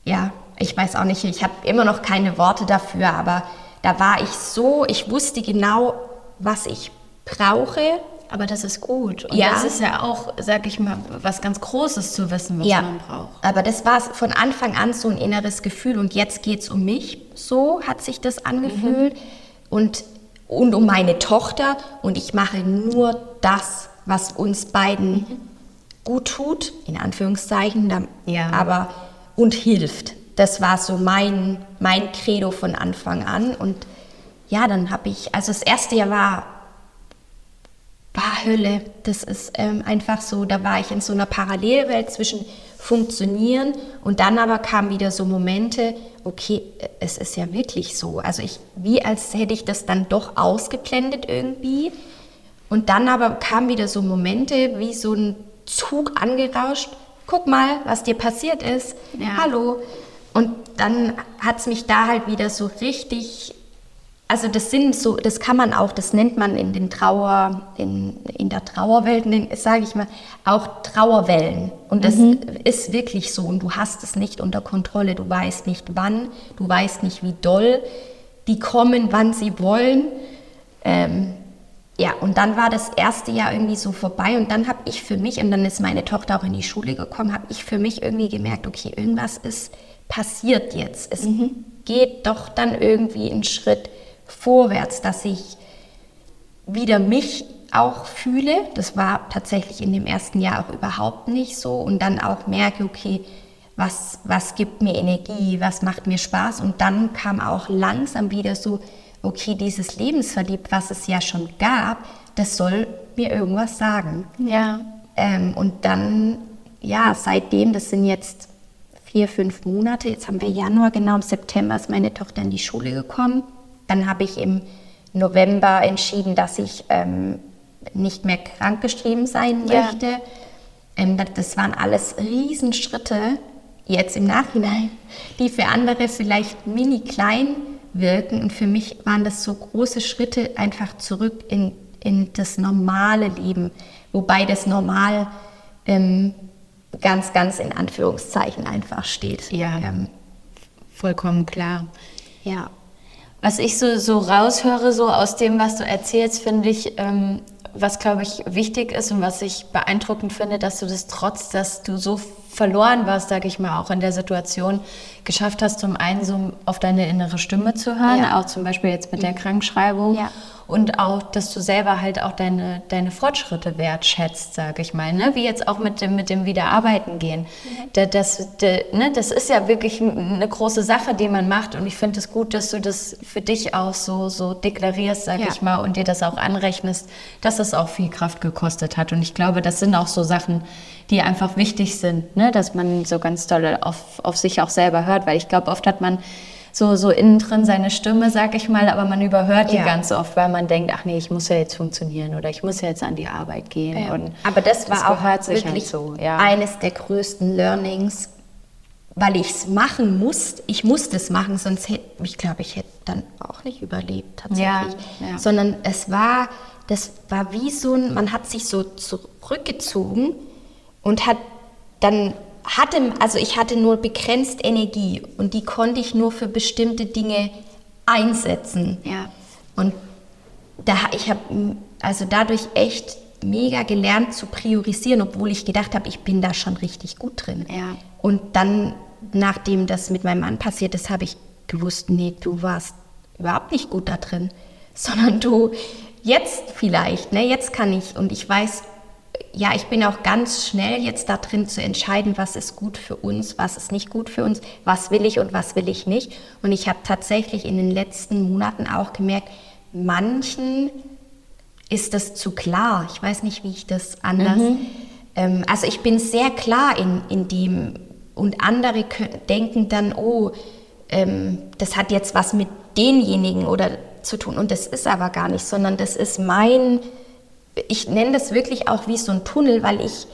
ja, ich weiß auch nicht, ich habe immer noch keine Worte dafür, aber da war ich so, ich wusste genau, was ich brauche. Aber das ist gut. Und ja. das ist ja auch, sag ich mal, was ganz Großes zu wissen, was ja. man braucht. Aber das war von Anfang an so ein inneres Gefühl und jetzt geht es um mich. So hat sich das angefühlt. Mhm. Und, und um meine Tochter und ich mache nur das, was uns beiden mhm. gut tut, in Anführungszeichen, ja. aber und hilft. Das war so mein, mein Credo von Anfang an. Und ja, dann habe ich, also das erste Jahr war, war Hölle. Das ist ähm, einfach so, da war ich in so einer Parallelwelt zwischen funktionieren und dann aber kamen wieder so Momente, okay, es ist ja wirklich so. Also ich, wie als hätte ich das dann doch ausgeblendet irgendwie und dann aber kamen wieder so Momente wie so ein Zug angerauscht. Guck mal, was dir passiert ist. Ja. Hallo. Und dann hat es mich da halt wieder so richtig, also das sind so, das kann man auch, das nennt man in den Trauer, in, in der Trauerwelt, sage ich mal, auch Trauerwellen. Und das mhm. ist wirklich so. Und du hast es nicht unter Kontrolle. Du weißt nicht wann, du weißt nicht wie doll. Die kommen, wann sie wollen. Ähm, ja, und dann war das erste Jahr irgendwie so vorbei und dann habe ich für mich, und dann ist meine Tochter auch in die Schule gekommen, habe ich für mich irgendwie gemerkt, okay, irgendwas ist passiert jetzt. Es mhm. geht doch dann irgendwie einen Schritt vorwärts, dass ich wieder mich auch fühle. Das war tatsächlich in dem ersten Jahr auch überhaupt nicht so. Und dann auch merke, okay, was, was gibt mir Energie, was macht mir Spaß. Und dann kam auch langsam wieder so okay, dieses Lebensverliebt, was es ja schon gab, das soll mir irgendwas sagen. Ja. Ähm, und dann, ja, seitdem, das sind jetzt vier, fünf Monate, jetzt haben wir Januar, genau im September ist meine Tochter in die Schule gekommen. Dann habe ich im November entschieden, dass ich ähm, nicht mehr krankgeschrieben sein ja. möchte. Ähm, das waren alles Riesenschritte, jetzt im Nachhinein, die für andere vielleicht mini klein wirken. Und für mich waren das so große Schritte einfach zurück in, in das normale Leben. Wobei das Normal ähm, ganz, ganz in Anführungszeichen einfach steht. Ja, ähm, vollkommen klar. Ja. Was ich so, so raushöre, so aus dem, was du erzählst, finde ich, ähm, was glaube ich wichtig ist und was ich beeindruckend finde, dass du das trotz, dass du so verloren warst, sage ich mal, auch in der Situation, geschafft hast, zum einen so auf deine innere Stimme zu hören, ja. auch zum Beispiel jetzt mit der Krankschreibung. Ja. Und auch, dass du selber halt auch deine, deine Fortschritte wertschätzt, sage ich mal, ne? wie jetzt auch mit dem, mit dem Wiederarbeiten gehen. Mhm. Das, das, ne? das ist ja wirklich eine große Sache, die man macht und ich finde es gut, dass du das für dich auch so, so deklarierst, sage ja. ich mal, und dir das auch anrechnest, dass es auch viel Kraft gekostet hat und ich glaube, das sind auch so Sachen, die einfach wichtig sind, ne? dass man so ganz doll auf, auf sich auch selber hört, weil ich glaube, oft hat man so, so innen drin seine Stimme, sag ich mal, aber man überhört die ja. ganz oft, weil man denkt, ach nee, ich muss ja jetzt funktionieren oder ich muss ja jetzt an die Arbeit gehen. Ja. Und aber das war das auch halt wirklich halt ja. eines der größten Learnings, weil ich es machen musste. Ich musste es machen, sonst hätte ich glaube, ich hätte dann auch nicht überlebt tatsächlich. Sondern es war, das war wie so ein, man hat sich so zurückgezogen und hat dann hatte, also ich hatte nur begrenzt Energie und die konnte ich nur für bestimmte Dinge einsetzen. Ja. Und da, ich habe also dadurch echt mega gelernt zu priorisieren, obwohl ich gedacht habe, ich bin da schon richtig gut drin. Ja. Und dann, nachdem das mit meinem Mann passiert ist, habe ich gewusst, nee, du warst überhaupt nicht gut da drin, sondern du jetzt vielleicht, ne, jetzt kann ich und ich weiß, ja, ich bin auch ganz schnell jetzt da drin zu entscheiden, was ist gut für uns, was ist nicht gut für uns, was will ich und was will ich nicht. Und ich habe tatsächlich in den letzten Monaten auch gemerkt, manchen ist das zu klar. Ich weiß nicht, wie ich das anders. Mhm. Ähm, also ich bin sehr klar in, in dem und andere können, denken dann, oh, ähm, das hat jetzt was mit denjenigen oder zu tun. Und das ist aber gar nicht, sondern das ist mein ich nenne das wirklich auch wie so ein Tunnel, weil ich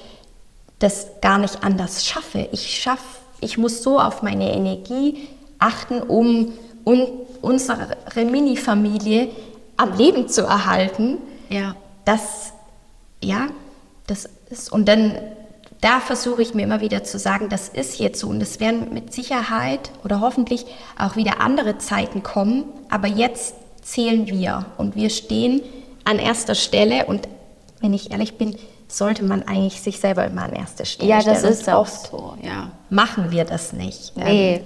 das gar nicht anders schaffe. Ich schaffe, ich muss so auf meine Energie achten, um un, unsere Mini-Familie am Leben zu erhalten. Ja. Das, ja, das ist, und dann, da versuche ich mir immer wieder zu sagen, das ist jetzt so und es werden mit Sicherheit oder hoffentlich auch wieder andere Zeiten kommen, aber jetzt zählen wir und wir stehen an erster Stelle und wenn ich ehrlich bin, sollte man eigentlich sich selber immer an erster Stelle ja, stellen. Ja, das ist auch so. Ja. Machen wir das nicht. Nee. Ähm,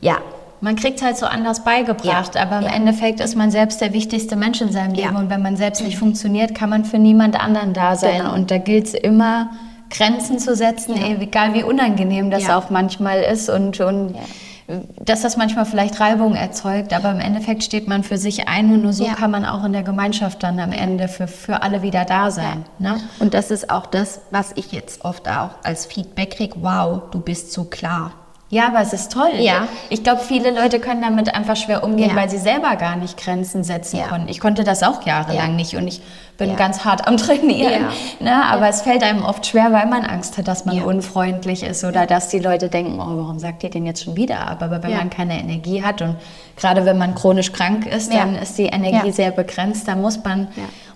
ja. Man kriegt es halt so anders beigebracht, ja. aber im ja. Endeffekt ist man selbst der wichtigste Mensch in seinem Leben. Ja. Und wenn man selbst nicht funktioniert, kann man für niemand anderen da sein. Genau. Und da gilt es immer, Grenzen zu setzen, egal wie unangenehm das auch manchmal ist. Und, und dass das manchmal vielleicht Reibung erzeugt, aber im Endeffekt steht man für sich ein und nur so ja. kann man auch in der Gemeinschaft dann am Ende für, für alle wieder da sein. Ja. Ne? Und das ist auch das, was ich jetzt oft auch als Feedback kriege, wow, du bist so klar. Ja, aber es ist toll. Ja. Ich glaube, viele Leute können damit einfach schwer umgehen, ja. weil sie selber gar nicht Grenzen setzen ja. konnten. Ich konnte das auch jahrelang ja. nicht und ich bin ganz hart am Trainieren. Ne? Aber es fällt einem oft schwer, weil man Angst hat, dass man unfreundlich ist oder dass die Leute denken, oh, warum sagt ihr den jetzt schon wieder ab? Aber wenn man keine Energie hat und gerade wenn man chronisch krank ist, dann ist die Energie sehr begrenzt. Da muss man,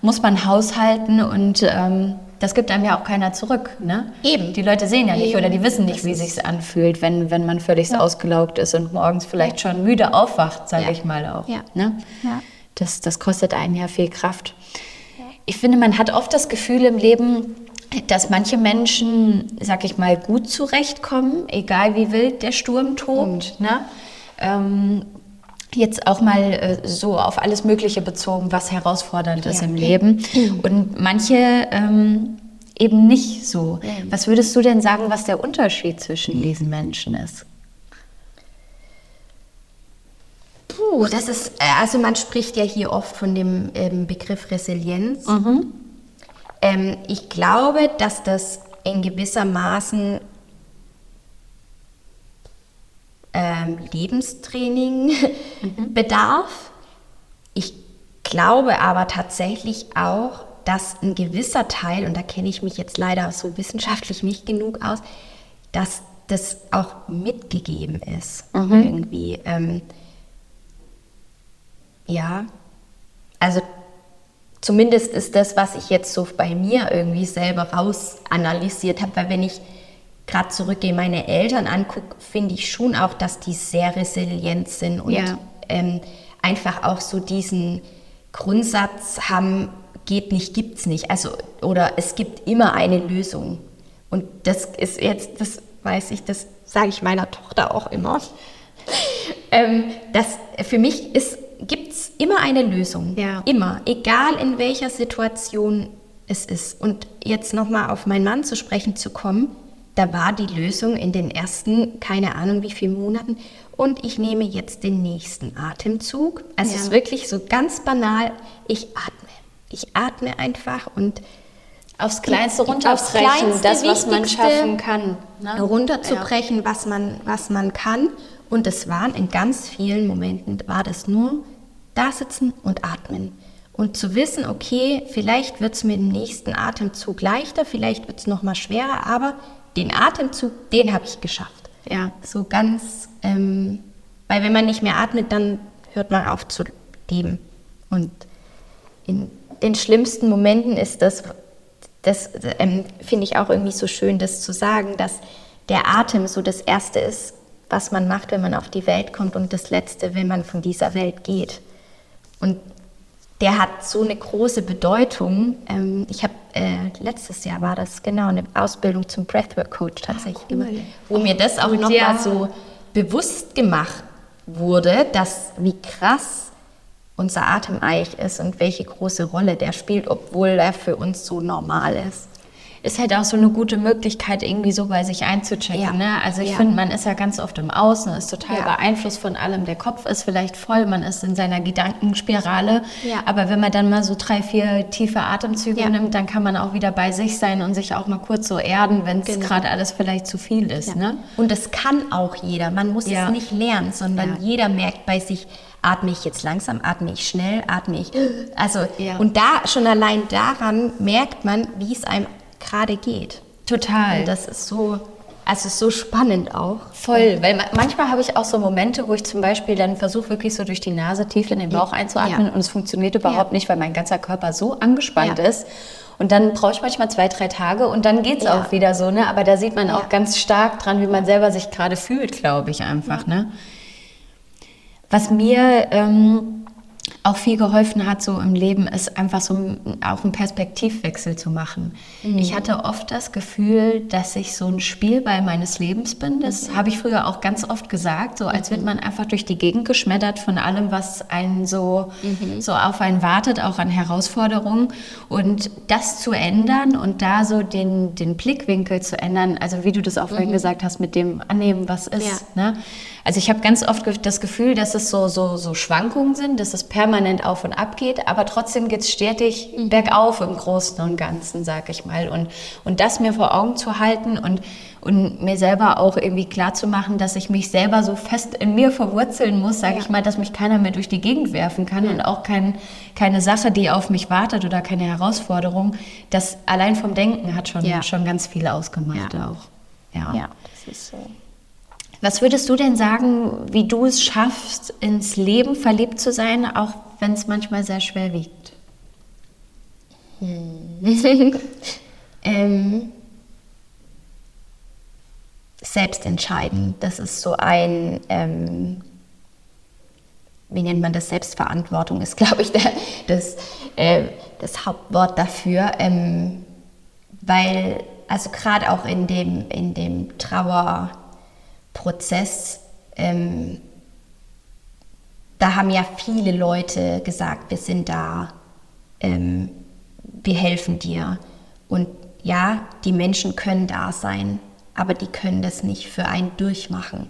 muss man haushalten und ähm, das gibt einem ja auch keiner zurück. Ne? Eben. Die Leute sehen ja nicht Eben. oder die wissen nicht, wie es sich anfühlt, wenn, wenn man völlig ja. ausgelaugt ist und morgens vielleicht schon müde aufwacht, sage ja. ich mal auch. Ja. Ne? ja. Das, das kostet einen ja viel Kraft. Ich finde, man hat oft das Gefühl im Leben, dass manche Menschen, sag ich mal, gut zurechtkommen, egal wie wild der Sturm tobt. Mhm. Ne? Ähm, jetzt auch mal äh, so auf alles Mögliche bezogen, was herausfordernd ja. ist im Leben. Und manche ähm, eben nicht so. Was würdest du denn sagen, was der Unterschied zwischen diesen Menschen ist? Puh, das ist, äh, also man spricht ja hier oft von dem ähm, Begriff Resilienz. Mhm. Ähm, ich glaube, dass das in gewisser Maßen ähm, Lebenstraining mhm. bedarf. Ich glaube aber tatsächlich auch, dass ein gewisser Teil, und da kenne ich mich jetzt leider so wissenschaftlich nicht genug aus, dass das auch mitgegeben ist. Mhm. Irgendwie. Ähm, ja, also zumindest ist das, was ich jetzt so bei mir irgendwie selber raus analysiert habe, weil wenn ich gerade zurückgehe, meine Eltern angucke, finde ich schon auch, dass die sehr resilient sind und ja. ähm, einfach auch so diesen Grundsatz haben, geht nicht, gibt's nicht. Also, oder es gibt immer eine Lösung. Und das ist jetzt, das weiß ich, das sage ich meiner Tochter auch immer. ähm, das, für mich ist gibt es immer eine Lösung. Ja. Immer. Egal in welcher Situation es ist. Und jetzt nochmal auf meinen Mann zu sprechen zu kommen, da war die Lösung in den ersten, keine Ahnung wie vielen Monaten. Und ich nehme jetzt den nächsten Atemzug. Also Ja. es ist wirklich so ganz banal. Ich atme. Ich atme einfach und Aufs Kleinste Aufs runterbrechen, Kleinste, das, was man schaffen kann. Ne? runterzubrechen, was, man, was man kann. Und es waren in ganz vielen Momenten, war das nur da sitzen und atmen. Und zu wissen, okay, vielleicht wird es mit dem nächsten Atemzug leichter, vielleicht wird es nochmal schwerer, aber den Atemzug, den habe ich geschafft. Ja. So ganz, ähm, weil wenn man nicht mehr atmet, dann hört man auf zu leben. Und in den schlimmsten Momenten ist das, das ähm, finde ich auch irgendwie so schön, das zu sagen, dass der Atem so das Erste ist, was man macht, wenn man auf die Welt kommt und das Letzte, wenn man von dieser Welt geht. Und der hat so eine große Bedeutung. Ähm, ich habe äh, letztes Jahr war das genau eine Ausbildung zum Breathwork Coach tatsächlich gemacht, wo mir das auch Gut, noch ja. mal so bewusst gemacht wurde, dass wie krass unser Atem eigentlich ist und welche große Rolle der spielt, obwohl er für uns so normal ist. Ist halt auch so eine gute Möglichkeit, irgendwie so bei sich einzuchecken. Ja. Ne? Also ich Ja. finde, man ist ja ganz oft im Außen, ist total Ja. beeinflusst von allem. Der Kopf ist vielleicht voll, man ist in seiner Gedankenspirale. Aber wenn man dann mal so drei, vier tiefe Atemzüge nimmt, dann kann man auch wieder bei sich sein und sich auch mal kurz so erden, wenn es Genau. gerade alles vielleicht zu viel ist. Ne? Und das kann auch jeder. Man muss es nicht lernen, sondern jeder merkt bei sich, atme ich jetzt langsam, atme ich schnell, atme ich. Also, Ja. und da schon allein daran merkt man, wie es einem gerade geht. Total. Und das ist so, also so spannend auch. Voll, weil ma- manchmal habe ich auch so Momente, wo ich zum Beispiel dann versuche, wirklich so durch die Nase tief in den Bauch einzuatmen Ja. und es funktioniert überhaupt Ja. nicht, weil mein ganzer Körper so angespannt Ja. ist. Und dann brauche ich manchmal zwei, drei Tage und dann geht es auch wieder so, ne? Aber da sieht man auch ganz stark dran, wie man selber sich gerade fühlt, glaube ich einfach, ne? Was mir ähm, auch viel geholfen hat so im Leben, ist einfach so auch einen Perspektivwechsel zu machen. Ich hatte oft das Gefühl, dass ich so ein Spielball meines Lebens bin. Das habe ich früher auch ganz oft gesagt, so als wird man einfach durch die Gegend geschmettert von allem, was einen so, so auf einen wartet, auch an Herausforderungen. Und das zu ändern und da so den, den Blickwinkel zu ändern, also wie du das auch vorhin gesagt hast, mit dem Annehmen, was ist. Ne? Also ich habe ganz oft das Gefühl, dass es so, so, so Schwankungen sind, dass es permanent auf und ab geht, aber trotzdem geht es stetig bergauf im Großen und Ganzen, sag ich mal. Und, und das mir vor Augen zu halten und, und mir selber auch irgendwie klar zu machen, dass ich mich selber so fest in mir verwurzeln muss, sage ich mal, dass mich keiner mehr durch die Gegend werfen kann und auch kein, keine Sache, die auf mich wartet oder keine Herausforderung. Das allein vom Denken hat schon, Ja. schon ganz viel ausgemacht Ja. auch. Ja. Ja, das ist so. Was würdest du denn sagen, wie du es schaffst, ins Leben verliebt zu sein, auch wenn es manchmal sehr schwer wiegt? ähm, selbst entscheiden. Das ist so ein, ähm, wie nennt man das? Selbstverantwortung ist, glaube ich, der, das, äh, das Hauptwort dafür. Ähm, weil, also gerade auch in dem, in dem Trauerprozess, ähm, da haben ja viele Leute gesagt, wir sind da, ähm, wir helfen dir. Und ja, die Menschen können da sein, aber die können das nicht für einen durchmachen.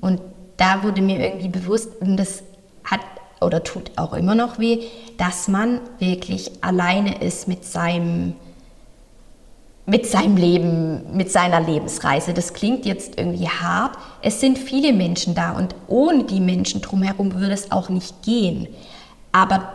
Und da wurde mir irgendwie bewusst, und das hat oder tut auch immer noch weh, dass man wirklich alleine ist mit seinem mit seinem Leben, mit seiner Lebensreise. Das klingt jetzt irgendwie hart. Es sind viele Menschen da und ohne die Menschen drumherum würde es auch nicht gehen. Aber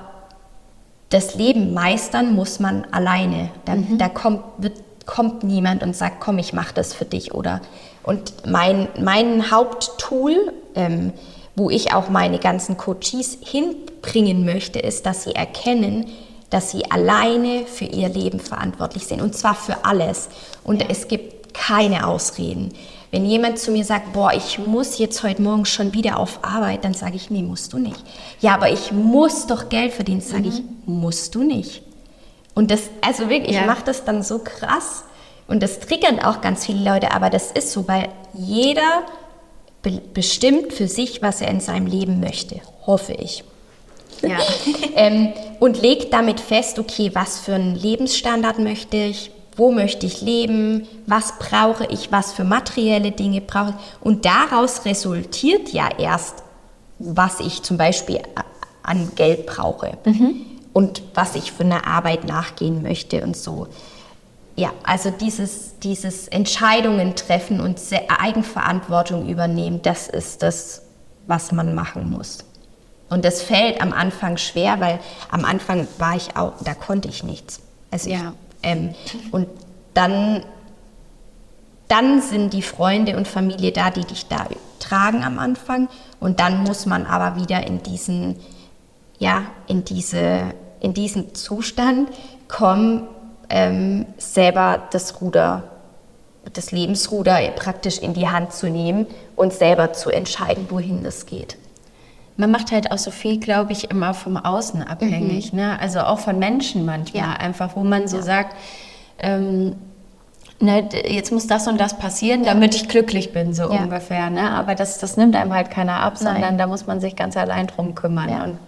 das Leben meistern muss man alleine. Da, da kommt, wird, kommt niemand und sagt, komm, ich mache das für dich. Oder und mein, mein Haupttool, ähm, wo ich auch meine ganzen Coaches hinbringen möchte, ist, dass sie erkennen, dass sie alleine für ihr Leben verantwortlich sind. Und zwar für alles. Und es gibt keine Ausreden. Wenn jemand zu mir sagt, boah, ich muss jetzt heute Morgen schon wieder auf Arbeit, dann sage ich, nee, musst du nicht. Ja, aber ich muss doch Geld verdienen, sage ich, musst du nicht. Und das, also wirklich, Ja. ich mache das dann so krass und das triggert auch ganz viele Leute, aber das ist so, weil jeder be bestimmt für sich, was er in seinem Leben möchte, hoffe ich. Ja. ähm, und legt damit fest, okay, was für einen Lebensstandard möchte ich, wo möchte ich leben, was brauche ich, was für materielle Dinge brauche ich. Und daraus resultiert ja erst, was ich zum Beispiel an Geld brauche mhm. und was ich für eine Arbeit nachgehen möchte und so. Ja, also dieses, dieses Entscheidungen treffen und Eigenverantwortung übernehmen, das ist das, was man machen muss. Und das fällt am Anfang schwer, weil am Anfang war ich auch, da konnte ich nichts. Also ja. Ich, ähm, und dann, dann sind die Freunde und Familie da, die dich da tragen am Anfang. Und dann muss man aber wieder in diesen, ja, in diese, in diesen Zustand kommen, ähm, selber das Ruder, das Lebensruder praktisch in die Hand zu nehmen und selber zu entscheiden, wohin das geht. Man macht halt auch so viel, glaube ich, immer vom Außen abhängig. Mhm. Ne? Also auch von Menschen manchmal ja. einfach, wo man so ja. sagt, ähm, ne, jetzt muss das und das passieren, damit ich glücklich bin, so ja. ungefähr. Ne? Aber das, das nimmt einem halt keiner ab, Nein. sondern da muss man sich ganz allein drum kümmern. Und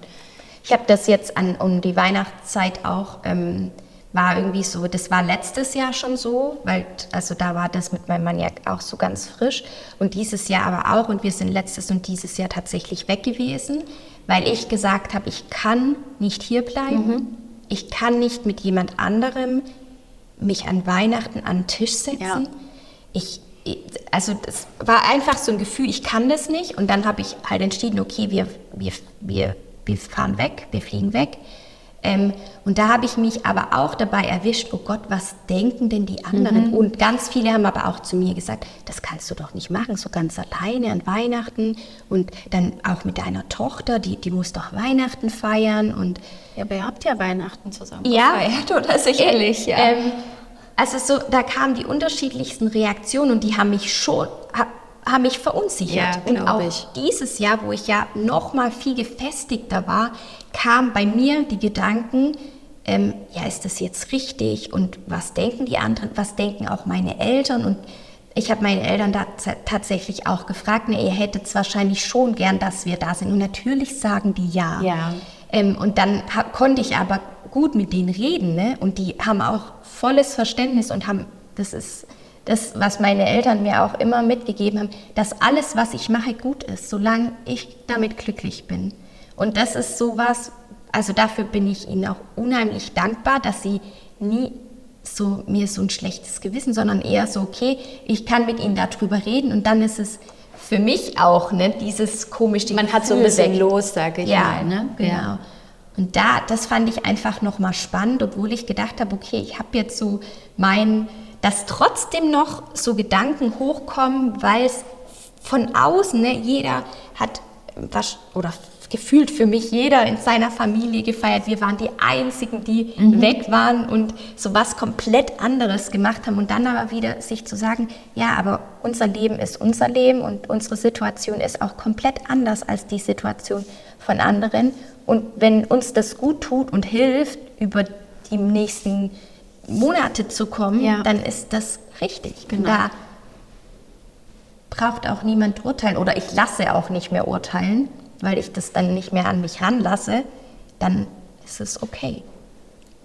ich habe das jetzt an, um die Weihnachtszeit auch ähm, war irgendwie so, das war letztes Jahr schon so, weil also da war das mit meinem Mann ja auch so ganz frisch und dieses Jahr aber auch und wir sind letztes und dieses Jahr tatsächlich weg gewesen, weil ich gesagt habe, ich kann nicht hier bleiben, mhm. ich kann nicht mit jemand anderem mich an Weihnachten an den Tisch setzen. Ja. Ich, also das war einfach so ein Gefühl, ich kann das nicht und dann habe ich halt entschieden, okay, wir, wir, wir, wir fahren weg, wir fliegen weg ähm, und da habe ich mich aber auch dabei erwischt, oh Gott, was denken denn die anderen? Mhm. Und ganz viele haben aber auch zu mir gesagt, das kannst du doch nicht machen, so ganz alleine an Weihnachten und dann auch mit deiner Tochter, die, die muss doch Weihnachten feiern und... Ja, aber ihr habt ja Weihnachten zusammen ja, gefeiert, oder sicherlich, äh, ja. Ähm, also so, da kamen die unterschiedlichsten Reaktionen und die haben mich schon, haben mich verunsichert. Ja, und auch ich. dieses Jahr, wo ich ja noch mal viel gefestigter war, kamen bei mir die Gedanken, ähm, ja, ist das jetzt richtig und was denken die anderen, was denken auch meine Eltern und ich habe meine Eltern da tatsächlich auch gefragt, ne, ihr hättet es wahrscheinlich schon gern, dass wir da sind und natürlich sagen die ja. ja. Ähm, und dann hab, konnte ich aber gut mit denen reden ne? und die haben auch volles Verständnis und haben, das ist das, was meine Eltern mir auch immer mitgegeben haben, dass alles, was ich mache, gut ist, solange ich damit glücklich bin. Und das ist sowas, also dafür bin ich ihnen auch unheimlich dankbar, dass sie nie so mir so ein schlechtes Gewissen, sondern eher so, okay, ich kann mit ihnen darüber reden und dann ist es für mich auch, ne, dieses komische Man hat so ein bisschen weg. los, sage ich ja, mal. Ne? Genau. Ja. Und da, das fand ich einfach nochmal spannend, obwohl ich gedacht habe, okay, ich habe jetzt so mein, dass trotzdem noch so Gedanken hochkommen, weil es von außen, ne, jeder hat was, oder gefühlt für mich jeder in seiner Familie gefeiert. Wir waren die Einzigen, die mhm. weg waren und so was komplett anderes gemacht haben. Und dann aber wieder sich zu sagen, ja, aber unser Leben ist unser Leben und unsere Situation ist auch komplett anders als die Situation von anderen. Und wenn uns das gut tut und hilft, über die nächsten Monate zu kommen, ja. dann ist das richtig. Genau. Da braucht auch niemand urteilen oder ich lasse auch nicht mehr urteilen, weil ich das dann nicht mehr an mich ranlasse, dann ist es okay.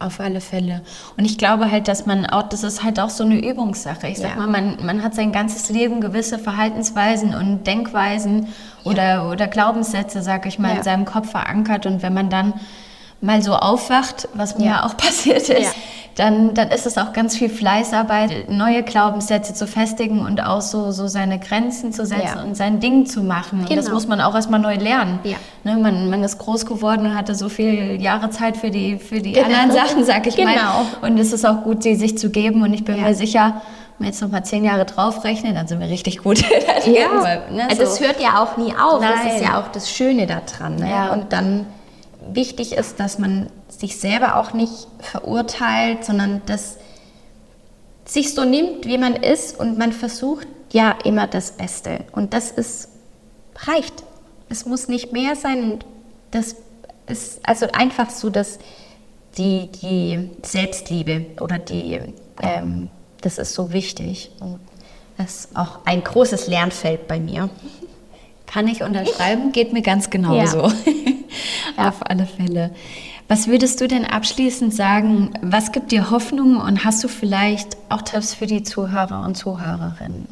Auf alle Fälle. Und ich glaube halt, dass man auch, das ist halt auch so eine Übungssache. Ich sag ja. mal, man, man hat sein ganzes Leben gewisse Verhaltensweisen und Denkweisen ja. oder, oder Glaubenssätze, sag ich mal, ja. in seinem Kopf verankert. Und wenn man dann mal so aufwacht, was mir ja auch passiert ist, dann, dann ist es auch ganz viel Fleißarbeit, neue Glaubenssätze zu festigen und auch so, so seine Grenzen zu setzen ja. und sein Ding zu machen. Genau. Und das genau. muss man auch erstmal neu lernen. Ja. Ne, man, man ist groß geworden und hatte so viele Jahre Zeit für die, für die genau. anderen Sachen, sag ich genau. mal. Und es ist auch gut, sie sich zu geben. Und ich bin ja. mir sicher, wenn wir jetzt noch mal zehn Jahre draufrechnen, dann sind wir richtig gut. ja, Weil, ne, so. das hört ja auch nie auf. Nein. Das ist ja auch das Schöne daran. Ne? Ja. Und dann wichtig ist, dass man sich selber auch nicht verurteilt, sondern dass sich so nimmt, wie man ist und man versucht ja immer das Beste. Und das ist, reicht. Es muss nicht mehr sein das ist also einfach so, dass die, die Selbstliebe oder die, ähm, das ist so wichtig. Und das ist auch ein großes Lernfeld bei mir. Kann ich unterschreiben, geht mir ganz genauso. Ja. Ja. Auf alle Fälle. Was würdest du denn abschließend sagen? Was gibt dir Hoffnung und hast du vielleicht auch Tipps für die Zuhörer und Zuhörerinnen?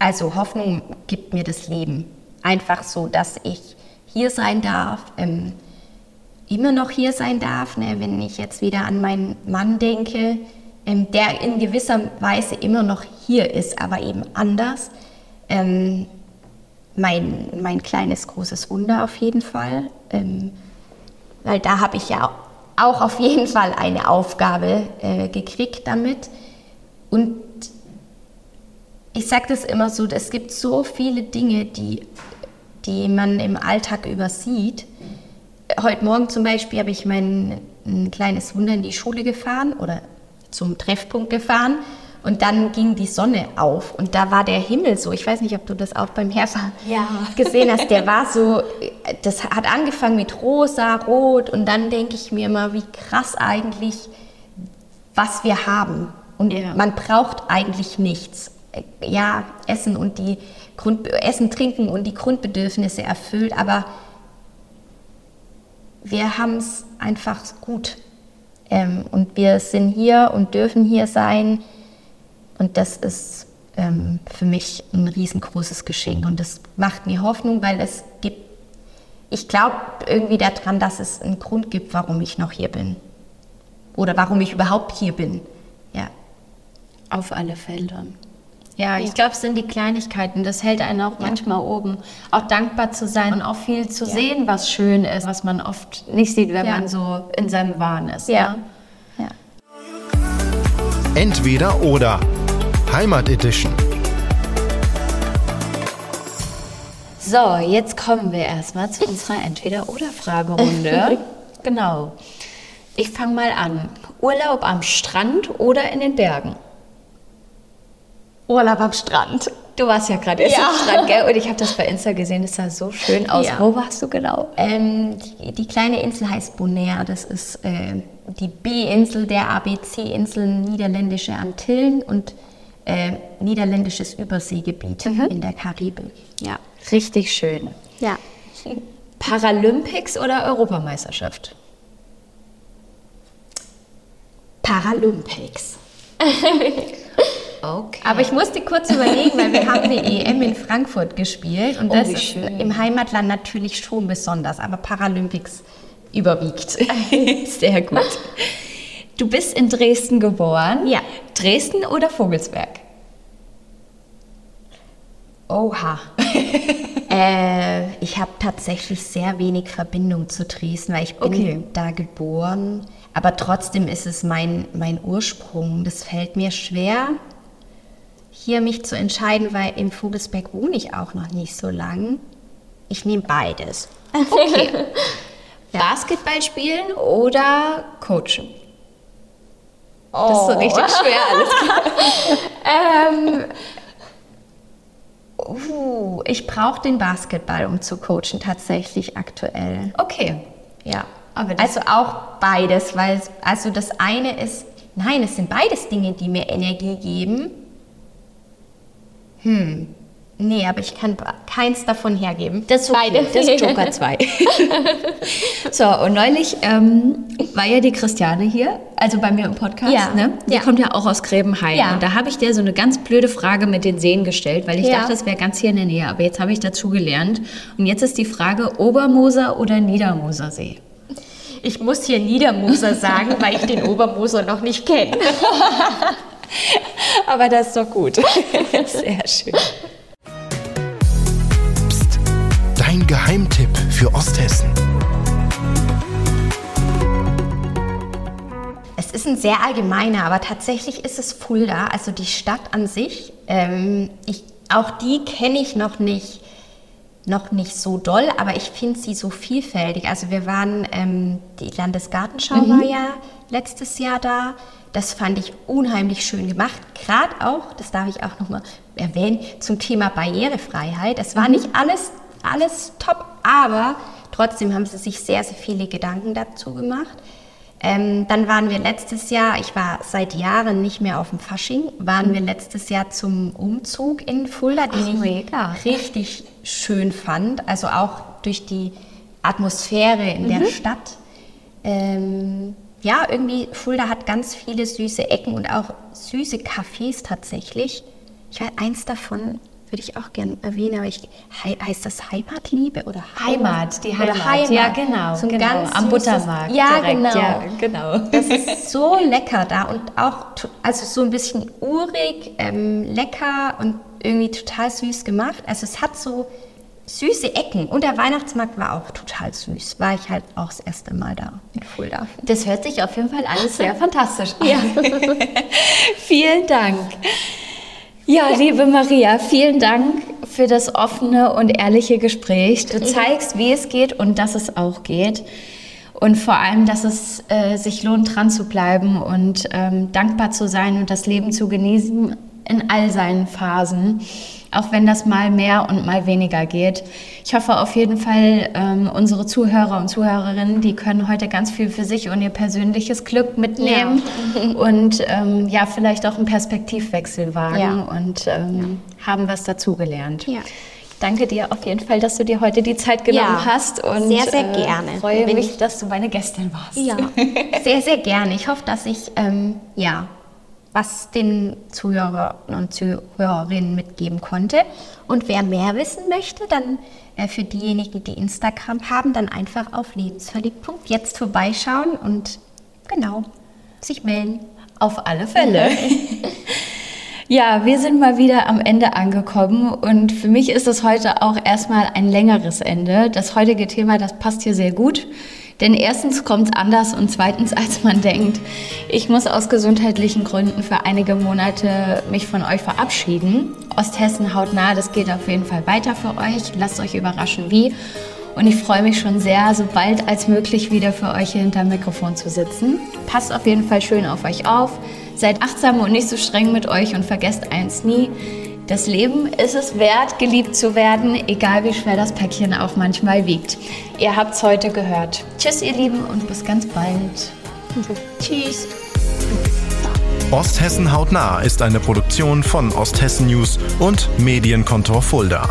Also Hoffnung gibt mir das Leben. Einfach so, dass ich hier sein darf, ähm, immer noch hier sein darf. Ne? Wenn ich jetzt wieder an meinen Mann denke, ähm, der in gewisser Weise immer noch hier ist, aber eben anders. Ähm, mein, mein kleines, großes Wunder auf jeden Fall. Ähm, weil da habe ich ja auch auf jeden Fall eine Aufgabe äh, gekriegt damit. Und ich sage das immer so, es gibt so viele Dinge, die, die man im Alltag übersieht. Heute Morgen zum Beispiel habe ich mein ein kleines Wunder in die Schule gefahren oder zum Treffpunkt gefahren und dann ging die Sonne auf und da war der Himmel so. Ich weiß nicht, ob du das auch beim Herfahren ja. gesehen hast. Der war so, das hat angefangen mit rosa, rot und dann denke ich mir immer, wie krass eigentlich, was wir haben. Und ja. man braucht eigentlich nichts. Ja, Essen und die Grund, Essen, Trinken und die Grundbedürfnisse erfüllt, aber wir haben es einfach gut. Ähm, und wir sind hier und dürfen hier sein und das ist ähm, für mich ein riesengroßes Geschenk. Und das macht mir Hoffnung, weil es gibt, ich glaube irgendwie daran, dass es einen Grund gibt, warum ich noch hier bin. Oder warum ich überhaupt hier bin. Ja. Auf alle Fälle. Ja, ich glaube, es sind die Kleinigkeiten. Das hält einen auch ja. manchmal oben. Auch dankbar zu sein und auch viel zu ja. sehen, was schön ist, was man oft nicht sieht, wenn ja. man so in seinem Wahn ist. Ja. Ne? Entweder oder. Heimat Edition. So, jetzt kommen wir erstmal zu unserer Entweder-Oder-Fragerunde. genau. Ich fange mal an. Urlaub am Strand oder in den Bergen? Urlaub am Strand. Du warst ja gerade erst ja. am Strand, gell? Und ich habe das bei Insta gesehen, das sah so schön aus. Ja. Wo warst du genau? Ähm, die, die, kleine Insel heißt Bonaire. Das ist äh, die B-Insel der ABC-Inseln Niederländische Antillen und äh, niederländisches Überseegebiet mhm. in der Karibik. Ja, richtig schön. Ja. Paralympics oder Europameisterschaft? Paralympics. Okay. Aber ich musste kurz überlegen, weil wir haben die EM in Frankfurt gespielt und oh, das ist im Heimatland natürlich schon besonders, aber Paralympics überwiegt. Sehr gut. Du bist in Dresden geboren. Ja. Dresden oder Vogelsberg? Oha. äh, ich habe tatsächlich sehr wenig Verbindung zu Dresden, weil ich bin okay. da geboren. Aber trotzdem ist es mein, mein Ursprung. Das fällt mir schwer, hier mich zu entscheiden, weil im Vogelsberg wohne ich auch noch nicht so lang. Ich nehme beides. Okay. ja. Basketball spielen oder coachen? Oh. Das ist so richtig oh. schwer, alles ähm, uh, ich brauche den Basketball, um zu coachen, tatsächlich aktuell. Okay. Ja. also auch beides, weil also das eine ist, nein, es sind beides Dinge, die mir Energie geben. Hm, Nee, aber ich kann keins davon hergeben. Das ist okay. Beide. Das ist Joker 2. so, und neulich ähm, war ja die Christiane hier, also bei mir im Podcast. Ja. Ne? Die ja. kommt ja auch aus Gräbenhain. Ja. Und da habe ich dir so eine ganz blöde Frage mit den Seen gestellt, weil ich ja. dachte, das wäre ganz hier in der Nähe. Aber jetzt habe ich dazu gelernt. Und jetzt ist die Frage, Obermoser oder Niedermoser See? Ich muss hier Niedermoser sagen, weil ich den Obermoser noch nicht kenne. aber das ist doch gut. Sehr schön. Dein Geheimtipp für Osthessen. Es ist ein sehr allgemeiner, aber tatsächlich ist es Fulda, also die Stadt an sich. Ähm, ich, auch die kenne ich noch nicht, noch nicht so doll, aber ich finde sie so vielfältig. Also wir waren, ähm, die Landesgartenschau mhm. war ja letztes Jahr da. Das fand ich unheimlich schön gemacht. Gerade auch, das darf ich auch nochmal erwähnen, zum Thema Barrierefreiheit. Es war mhm. nicht alles alles top, aber trotzdem haben sie sich sehr, sehr viele Gedanken dazu gemacht. Ähm, dann waren wir letztes Jahr, ich war seit Jahren nicht mehr auf dem Fasching, waren wir letztes Jahr zum Umzug in Fulda, den Ach, ich mega. richtig schön fand. Also auch durch die Atmosphäre in der Stadt. Ähm, ja, irgendwie, Fulda hat ganz viele süße Ecken und auch süße Cafés tatsächlich. Ich weiß, eins davon würde ich auch gerne erwähnen, aber ich, hei- heißt das Heimatliebe oder Heimat, die Oder Heimat. Ja, genau, So genau. ganz Am süßes- Buttermarkt Ja, direkt, genau. ja, genau. Das ist so lecker da und auch also so ein bisschen urig, ähm, lecker und irgendwie total süß gemacht. Also es hat so süße Ecken und der Weihnachtsmarkt war auch total süß. War ich halt auch das erste Mal da in Fulda. Das hört sich auf jeden Fall alles sehr fantastisch an. vielen Dank. Ja, liebe Maria, vielen Dank für das offene und ehrliche Gespräch. Du zeigst, wie es geht und dass es auch geht. Und vor allem, dass es äh, sich lohnt, dran zu bleiben und ähm, dankbar zu sein und das Leben zu genießen in all seinen Phasen, auch wenn das mal mehr und mal weniger geht. Ich hoffe auf jeden Fall, ähm, unsere Zuhörer und Zuhörerinnen, die können heute ganz viel für sich und ihr persönliches Glück mitnehmen und ähm, ja, vielleicht auch einen Perspektivwechsel wagen Ja. und ähm, haben was dazugelernt. Ja. Danke dir auf jeden Fall, dass du dir heute die Zeit genommen Ja, hast und sehr, sehr äh, gerne. freue Bin mich, ich- dass du meine Gästin warst. Ja, sehr, sehr gerne. Ich hoffe, dass ich ähm, ja, was den Zuhörern und Zuhörerinnen mitgeben konnte. Und wer mehr wissen möchte, dann äh, für diejenigen, die Instagram haben, dann einfach auf lebensverliebt.jetzt vorbeischauen und genau sich melden. Auf alle Fälle. Ja, wir sind mal wieder am Ende angekommen und für mich ist es heute auch erstmal ein längeres Ende. Das heutige Thema, das passt hier sehr gut, denn erstens kommt es anders und zweitens, als man denkt. Ich muss aus gesundheitlichen Gründen für einige Monate mich von euch verabschieden. Osthessen hautnah, das geht auf jeden Fall weiter für euch. Lasst euch überraschen, wie. Und ich freue mich schon sehr, so bald als möglich wieder für euch hier hinterm Mikrofon zu sitzen. Passt auf jeden Fall schön auf euch auf. Seid achtsam und nicht so streng mit euch und vergesst eins nie. Das Leben ist es wert, geliebt zu werden, egal wie schwer das Päckchen auch manchmal wiegt. Ihr habt's heute gehört. Tschüss, ihr Lieben, und bis ganz bald. Tschüss. Osthessen hautnah ist eine Produktion von Osthessen News und Medienkontor Fulda.